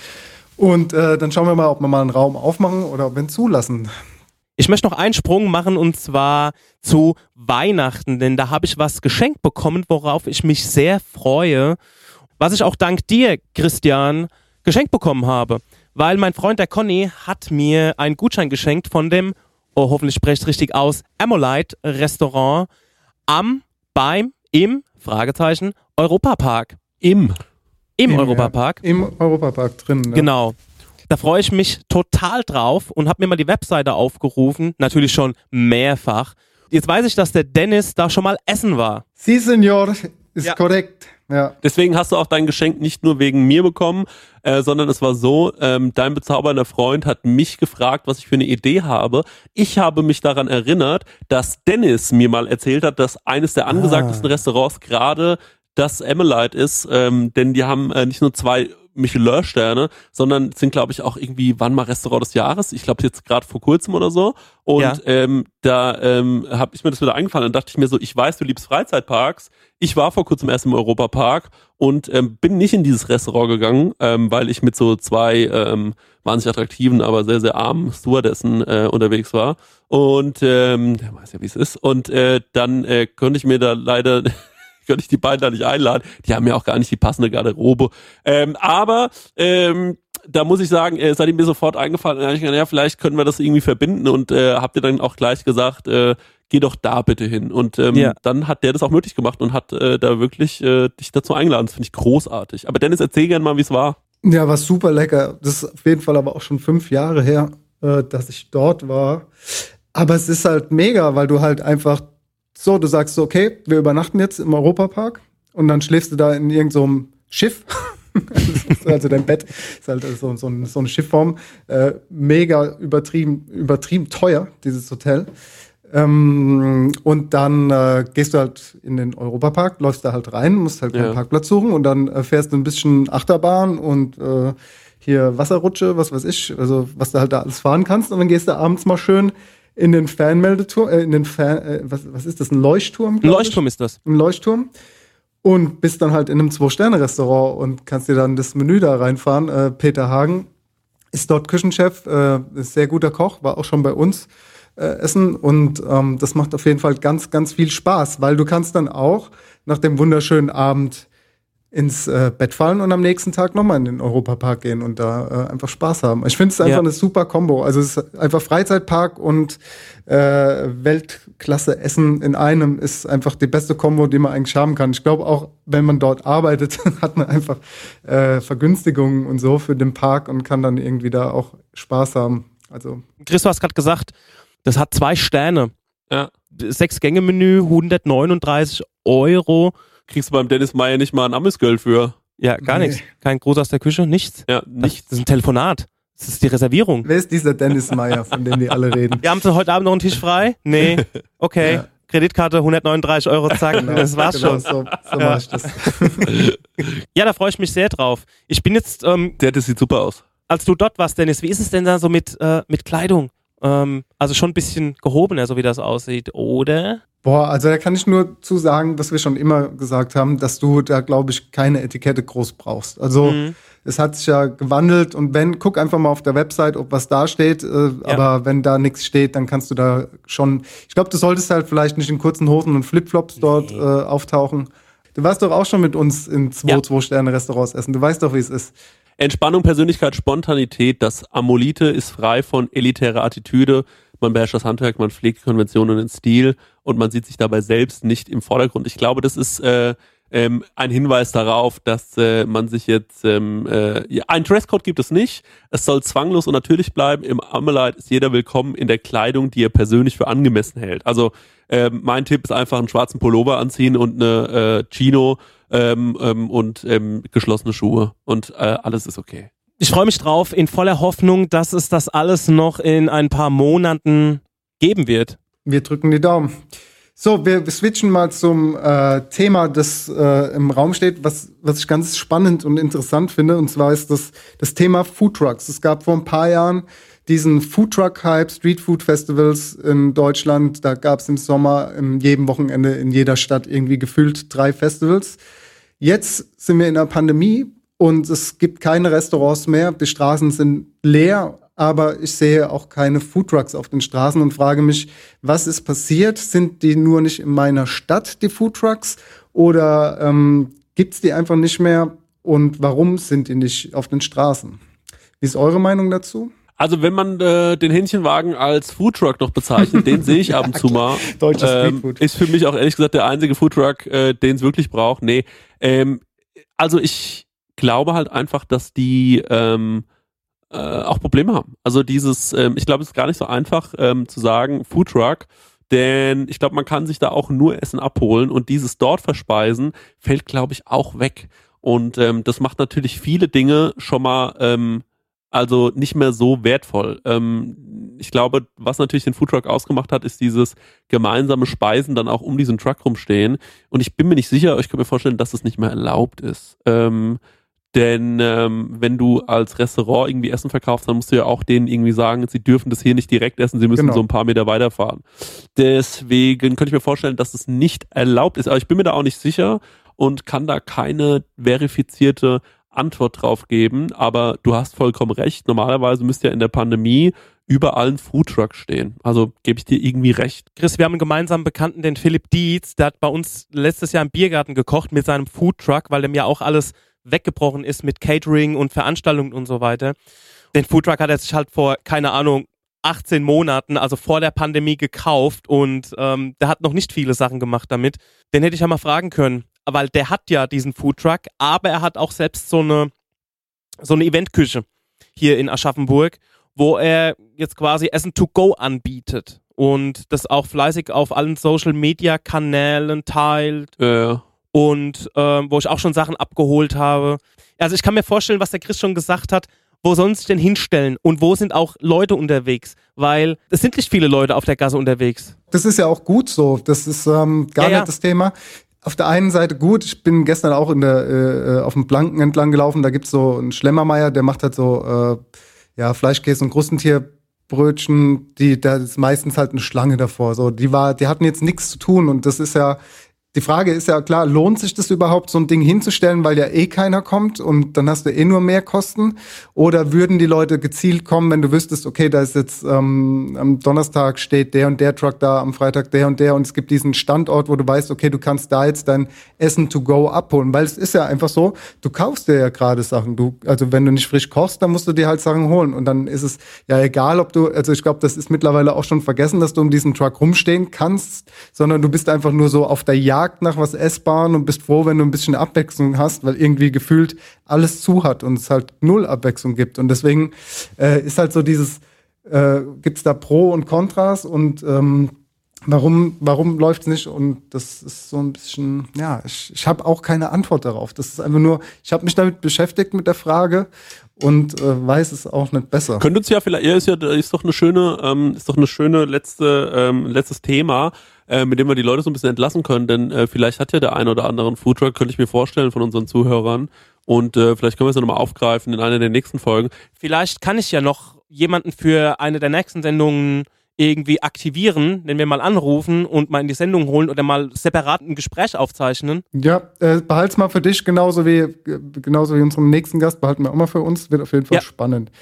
[SPEAKER 4] Und äh, dann schauen wir mal, ob wir mal einen Raum aufmachen oder ob wir ihn zulassen.
[SPEAKER 9] Ich möchte noch einen Sprung machen und zwar zu Weihnachten, denn da habe ich was geschenkt bekommen, worauf ich mich sehr freue. Was ich auch dank dir, Christian, geschenkt bekommen habe. Weil mein Freund der Conny hat mir einen Gutschein geschenkt von dem, oh hoffentlich spreche ich richtig aus, Amolite Restaurant am beim, im, Fragezeichen, Europapark.
[SPEAKER 8] Im.
[SPEAKER 9] Im, Im Europapark.
[SPEAKER 4] Ja, Im Europapark drin.
[SPEAKER 9] Ja. Genau. Da freue ich mich total drauf und habe mir mal die Webseite aufgerufen, natürlich schon mehrfach. Jetzt weiß ich, dass der Dennis da schon mal essen war.
[SPEAKER 4] Sie, Senor, ist ja. korrekt. Ja.
[SPEAKER 8] Deswegen hast du auch dein Geschenk nicht nur wegen mir bekommen, äh, sondern es war so, ähm, dein bezaubernder Freund hat mich gefragt, was ich für eine Idee habe. Ich habe mich daran erinnert, dass Dennis mir mal erzählt hat, dass eines der angesagtesten ah. Restaurants gerade das Emmelite ist, ähm, denn die haben äh, nicht nur zwei Michelin-Sterne, sondern sind, glaube ich, auch irgendwie, wann mal Restaurant des Jahres? Ich glaube jetzt gerade vor kurzem oder so. Und ja. ähm, da ähm, habe ich mir das wieder eingefallen und dachte ich mir so, ich weiß, du liebst Freizeitparks. Ich war vor kurzem erst im Europapark und ähm, bin nicht in dieses Restaurant gegangen, ähm, weil ich mit so zwei ähm, wahnsinnig attraktiven, aber sehr, sehr armen Stewardessen äh, unterwegs war. Und ähm, der weiß ja, wie es ist. Und äh, dann äh, konnte ich mir da leider könnte ich die beiden da nicht einladen. Die haben ja auch gar nicht die passende Garderobe. Ähm, aber ähm, da muss ich sagen, äh, seid ihr mir sofort eingefallen. Da ich gedacht, ja, vielleicht können wir das irgendwie verbinden und äh, habt ihr dann auch gleich gesagt, äh, geh doch da bitte hin. Und ähm, ja. dann hat der das auch möglich gemacht und hat äh, da wirklich äh, dich dazu eingeladen. Das finde ich großartig. Aber Dennis, erzähl gerne mal, wie es war.
[SPEAKER 4] Ja, war super lecker. Das ist auf jeden Fall aber auch schon fünf Jahre her, äh, dass ich dort war. Aber es ist halt mega, weil du halt einfach so, du sagst so, okay, wir übernachten jetzt im Europapark und dann schläfst du da in irgendeinem so Schiff. also dein Bett ist halt so, so, so eine Schiffform. Äh, mega übertrieben, übertrieben teuer, dieses Hotel. Ähm, und dann äh, gehst du halt in den Europapark, läufst da halt rein, musst halt keinen
[SPEAKER 8] Ja.
[SPEAKER 4] Parkplatz suchen und dann äh, fährst du ein bisschen Achterbahn und äh, hier Wasserrutsche, was weiß ich, also was du halt da alles fahren kannst. Und dann gehst du abends mal schön in den Fernmeldeturm, äh, in den Fern, äh, was, was ist das, ein Leuchtturm?
[SPEAKER 9] Ein
[SPEAKER 4] glaub ich?
[SPEAKER 9] Leuchtturm ist das.
[SPEAKER 4] Im Leuchtturm. Und bist dann halt in einem Zwei-Sterne-Restaurant und kannst dir dann das Menü da reinfahren. Äh, Peter Hagen ist dort Küchenchef, äh, ist sehr guter Koch, war auch schon bei uns äh, essen und ähm, das macht auf jeden Fall ganz, ganz viel Spaß, weil du kannst dann auch nach dem wunderschönen Abend ins äh, Bett fallen und am nächsten Tag nochmal in den Europapark gehen und da äh, einfach Spaß haben. Ich finde es einfach
[SPEAKER 9] Ja.
[SPEAKER 4] eine super Kombo. Also es ist einfach Freizeitpark und äh, Weltklasse Essen in einem ist einfach die beste Kombo, die man eigentlich haben kann. Ich glaube auch, wenn man dort arbeitet, hat man einfach äh, Vergünstigungen und so für den Park und kann dann irgendwie da auch Spaß haben. Also
[SPEAKER 9] Chris, du hast gerade gesagt, das hat zwei Sterne.
[SPEAKER 8] Ja.
[SPEAKER 9] Sechs-Gänge-Menü, 139 Euro.
[SPEAKER 8] Kriegst du beim Dennis Meyer nicht mal ein Amesgeld für.
[SPEAKER 9] Ja, gar
[SPEAKER 4] Nee.
[SPEAKER 9] nichts. Kein Gruß aus der Küche, nichts.
[SPEAKER 8] Ja,
[SPEAKER 9] Das,
[SPEAKER 8] nicht.
[SPEAKER 9] das ist ein Telefonat. Das ist die Reservierung.
[SPEAKER 4] wer ist dieser Dennis Meyer, von dem die alle reden?
[SPEAKER 9] Wir haben Sie heute Abend noch einen Tisch frei? Nee. Okay.
[SPEAKER 4] Ja.
[SPEAKER 9] Kreditkarte 139 Euro, zack,
[SPEAKER 4] Genau,
[SPEAKER 9] das war's
[SPEAKER 4] genau,
[SPEAKER 9] schon.
[SPEAKER 4] So, so
[SPEAKER 9] Ja.
[SPEAKER 4] mach ich das.
[SPEAKER 9] Ja, da freue ich mich sehr drauf. Ich bin jetzt, ähm,
[SPEAKER 8] Der, das sieht super aus.
[SPEAKER 9] als du dort warst, Dennis, wie ist es denn da so mit, äh, mit Kleidung? Ähm, also schon ein bisschen gehobener, so wie das aussieht, oder?
[SPEAKER 4] Boah, also da kann ich nur zu sagen, was wir schon immer gesagt haben, dass du da, glaube ich, keine Etikette groß brauchst. Also
[SPEAKER 9] Mhm.
[SPEAKER 4] es hat sich ja gewandelt und wenn, guck einfach mal auf der Website, ob was da steht, äh, aber wenn da nichts steht, dann kannst du da schon, ich glaube, du solltest halt vielleicht nicht in kurzen Hosen und Flipflops dort äh, auftauchen. Du warst doch auch schon mit uns in zwei,
[SPEAKER 9] Ja.
[SPEAKER 4] zwei Sterne Restaurants essen. Du weißt doch, wie es ist.
[SPEAKER 8] Entspannung, Persönlichkeit, Spontanität. Das Amolite ist frei von elitärer Attitüde. Man beherrscht das Handwerk, man pflegt Konventionen und den Stil und man sieht sich dabei selbst nicht im Vordergrund. Ich glaube, das ist äh, ähm, ein Hinweis darauf, dass äh, man sich jetzt ähm, äh, ja, ein Dresscode gibt es nicht. Es soll zwanglos und natürlich bleiben. Im Amelite ist jeder willkommen in der Kleidung, die er persönlich für angemessen hält. Also ähm, mein Tipp ist einfach einen schwarzen Pullover anziehen und eine äh, Chino ähm, ähm, und ähm, geschlossene Schuhe und äh, alles ist okay.
[SPEAKER 9] Ich freue mich drauf, in voller Hoffnung, dass es das alles noch in ein paar Monaten geben wird.
[SPEAKER 4] Wir drücken die Daumen. So, wir switchen mal zum äh, Thema, das äh, im Raum steht, was, was ich ganz spannend und interessant finde. Und zwar ist das das Thema Food Trucks. Es gab vor ein paar Jahren diesen Food Truck Hype, Street Food Festivals in Deutschland. Da gab es im Sommer in jedem Wochenende in jeder Stadt irgendwie gefühlt drei Festivals. Jetzt sind wir in der Pandemie und es gibt keine Restaurants mehr. Die Straßen sind leer, aber ich sehe auch keine Foodtrucks auf den Straßen und frage mich, was ist passiert? Sind die nur nicht in meiner Stadt, die Foodtrucks? Oder ähm, gibt es die einfach nicht mehr? Und warum sind die nicht auf den Straßen? Wie ist eure Meinung dazu?
[SPEAKER 8] Also wenn man äh, den Hähnchenwagen als Foodtruck noch bezeichnet, den sehe ich ab und zu mal.
[SPEAKER 4] Deutsches
[SPEAKER 8] ähm. Ist für mich auch ehrlich gesagt der einzige Foodtruck, äh, den es wirklich braucht. Nee, ähm, also ich glaube halt einfach, dass die ähm, äh, auch Probleme haben. Also dieses, ähm, ich glaube, es ist gar nicht so einfach ähm, zu sagen Foodtruck, denn ich glaube, man kann sich da auch nur Essen abholen und dieses dort verspeisen fällt, glaube ich, auch weg. Und ähm, das macht natürlich viele Dinge schon mal ähm, also nicht mehr so wertvoll. Ähm, ich glaube, was natürlich den Foodtruck ausgemacht hat, ist dieses gemeinsame Speisen dann auch um diesen Truck rumstehen. Und ich bin mir nicht sicher, ich kann mir vorstellen, dass das nicht mehr erlaubt ist. Ähm, denn ähm, wenn du als Restaurant irgendwie Essen verkaufst, dann musst du ja auch denen irgendwie sagen, sie dürfen das hier nicht direkt essen, sie müssen
[SPEAKER 4] Genau.
[SPEAKER 8] so ein paar Meter weiterfahren. Deswegen könnte ich mir vorstellen, dass es nicht erlaubt ist. Aber ich bin mir da auch nicht sicher und kann da keine verifizierte Antwort drauf geben. Aber du hast vollkommen recht. Normalerweise müsste ja in der Pandemie überall ein Foodtruck stehen. Also gebe ich dir irgendwie recht.
[SPEAKER 9] Chris, wir haben einen gemeinsamen Bekannten, den Philipp Dietz, der hat bei uns letztes Jahr im Biergarten gekocht mit seinem Foodtruck, weil dem ja auch alles weggebrochen ist mit Catering und Veranstaltungen und so weiter. Den Foodtruck hat er sich halt vor, keine Ahnung, 18 Monaten, also vor der Pandemie gekauft und ähm, der hat noch nicht viele Sachen gemacht damit. Den hätte ich ja mal fragen können, weil der hat ja diesen Foodtruck, aber er hat auch selbst so eine, so eine Eventküche hier in Aschaffenburg, wo er jetzt quasi Essen to go anbietet und das auch fleißig auf allen Social Media Kanälen teilt
[SPEAKER 8] Äh,
[SPEAKER 9] und ähm, wo ich auch schon Sachen abgeholt habe. Also ich kann mir vorstellen, was der Chris schon gesagt hat. Wo sollen sie sich denn hinstellen? Und wo sind auch Leute unterwegs? Weil es sind nicht viele Leute auf der Gasse unterwegs.
[SPEAKER 4] Das ist ja auch gut so. Das ist ähm, gar
[SPEAKER 9] Ja, ja.
[SPEAKER 4] nicht das Thema. Auf der einen Seite gut, ich bin gestern auch in der, äh, auf dem Blanken entlang gelaufen, da gibt's so einen Schlemmermeier, der macht halt so äh, ja, Fleischkäse und Krustentierbrötchen, die, da ist meistens halt eine Schlange davor. So, die war, die hatten jetzt nichts zu tun. Und das ist ja, die Frage ist ja klar, lohnt sich das überhaupt, so ein Ding hinzustellen, weil ja eh keiner kommt und dann hast du eh nur mehr Kosten? Oder würden die Leute gezielt kommen, wenn du wüsstest, okay, da ist jetzt ähm, am Donnerstag steht der und der Truck da, am Freitag der und der und es gibt diesen Standort, wo du weißt, okay, du kannst da jetzt dein Essen to go abholen, weil es ist ja einfach so, du kaufst dir ja gerade Sachen. Du, also wenn du nicht frisch kochst, dann musst du dir halt Sachen holen und dann ist es ja egal, ob du, also ich glaube, das ist mittlerweile auch schon vergessen, dass du um diesen Truck rumstehen kannst, sondern du bist einfach nur so auf der Jagd nach was Essbaren und bist froh, wenn du ein bisschen Abwechslung hast, weil irgendwie gefühlt alles zu hat und es halt null Abwechslung gibt. Und deswegen äh, ist halt so dieses, äh, gibt's da Pro und Kontras und ähm, warum, warum läuft's nicht? Und das ist so ein bisschen, ja, ich, ich habe auch keine Antwort darauf. Das ist einfach nur, ich habe mich damit beschäftigt mit der Frage und äh, weiß es auch nicht besser.
[SPEAKER 8] Könnte uns ja vielleicht, ja, ist ja, ist doch eine schöne, ähm, ist doch eine schöne letzte, ähm, letztes Thema, äh, mit dem wir die Leute so ein bisschen entlassen können, denn äh, vielleicht hat ja der ein oder andere einen Foodtruck, könnte ich mir vorstellen von unseren Zuhörern. Und äh, vielleicht können wir es ja nochmal aufgreifen in einer der nächsten Folgen.
[SPEAKER 9] Vielleicht kann ich ja noch jemanden für eine der nächsten Sendungen irgendwie aktivieren, wenn wir mal anrufen und mal in die Sendung holen oder mal separat ein Gespräch aufzeichnen.
[SPEAKER 4] Ja, äh, behalt's mal für dich, genauso wie, genauso wie unseren nächsten Gast, behalten wir auch mal für uns. Wird auf jeden Fall
[SPEAKER 9] Ja.
[SPEAKER 4] spannend.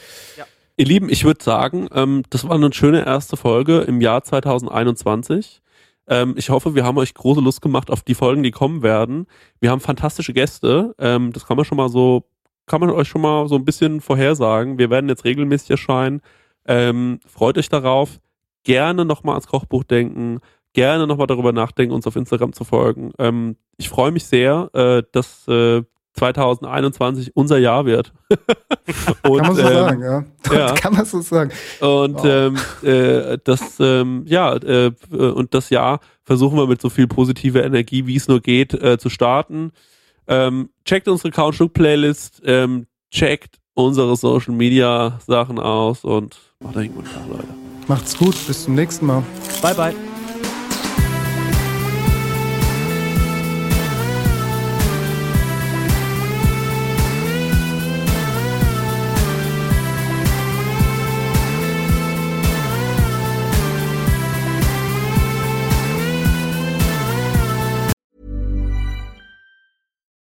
[SPEAKER 8] Ihr Lieben, ich würde sagen, ähm, das war eine schöne erste Folge im Jahr 2021. Ähm, ich hoffe, wir haben euch große Lust gemacht auf die Folgen, die kommen werden. Wir haben fantastische Gäste. Ähm, das kann man schon mal so, kann man euch schon mal so ein bisschen vorhersagen. Wir werden jetzt regelmäßig erscheinen. Ähm, freut euch darauf. Gerne nochmal ans Kochbuch denken. Gerne nochmal darüber nachdenken, uns auf Instagram zu folgen. Ähm, ich freue mich sehr, äh, dass äh, 2021 unser Jahr wird. Und,
[SPEAKER 4] Kann man so
[SPEAKER 8] ähm,
[SPEAKER 4] sagen, ja.
[SPEAKER 8] ja.
[SPEAKER 4] Kann man so sagen.
[SPEAKER 8] und
[SPEAKER 4] Wow.
[SPEAKER 8] ähm, äh, das, ähm, ja, äh, und das Jahr versuchen wir mit so viel positiver Energie, wie es nur geht, äh, zu starten. Ähm, checkt unsere Couchlook-Playlist, ähm, checkt unsere Social Media Sachen aus und macht einen guten Tag, Leute.
[SPEAKER 4] Macht's gut, bis zum nächsten Mal.
[SPEAKER 9] Bye, bye.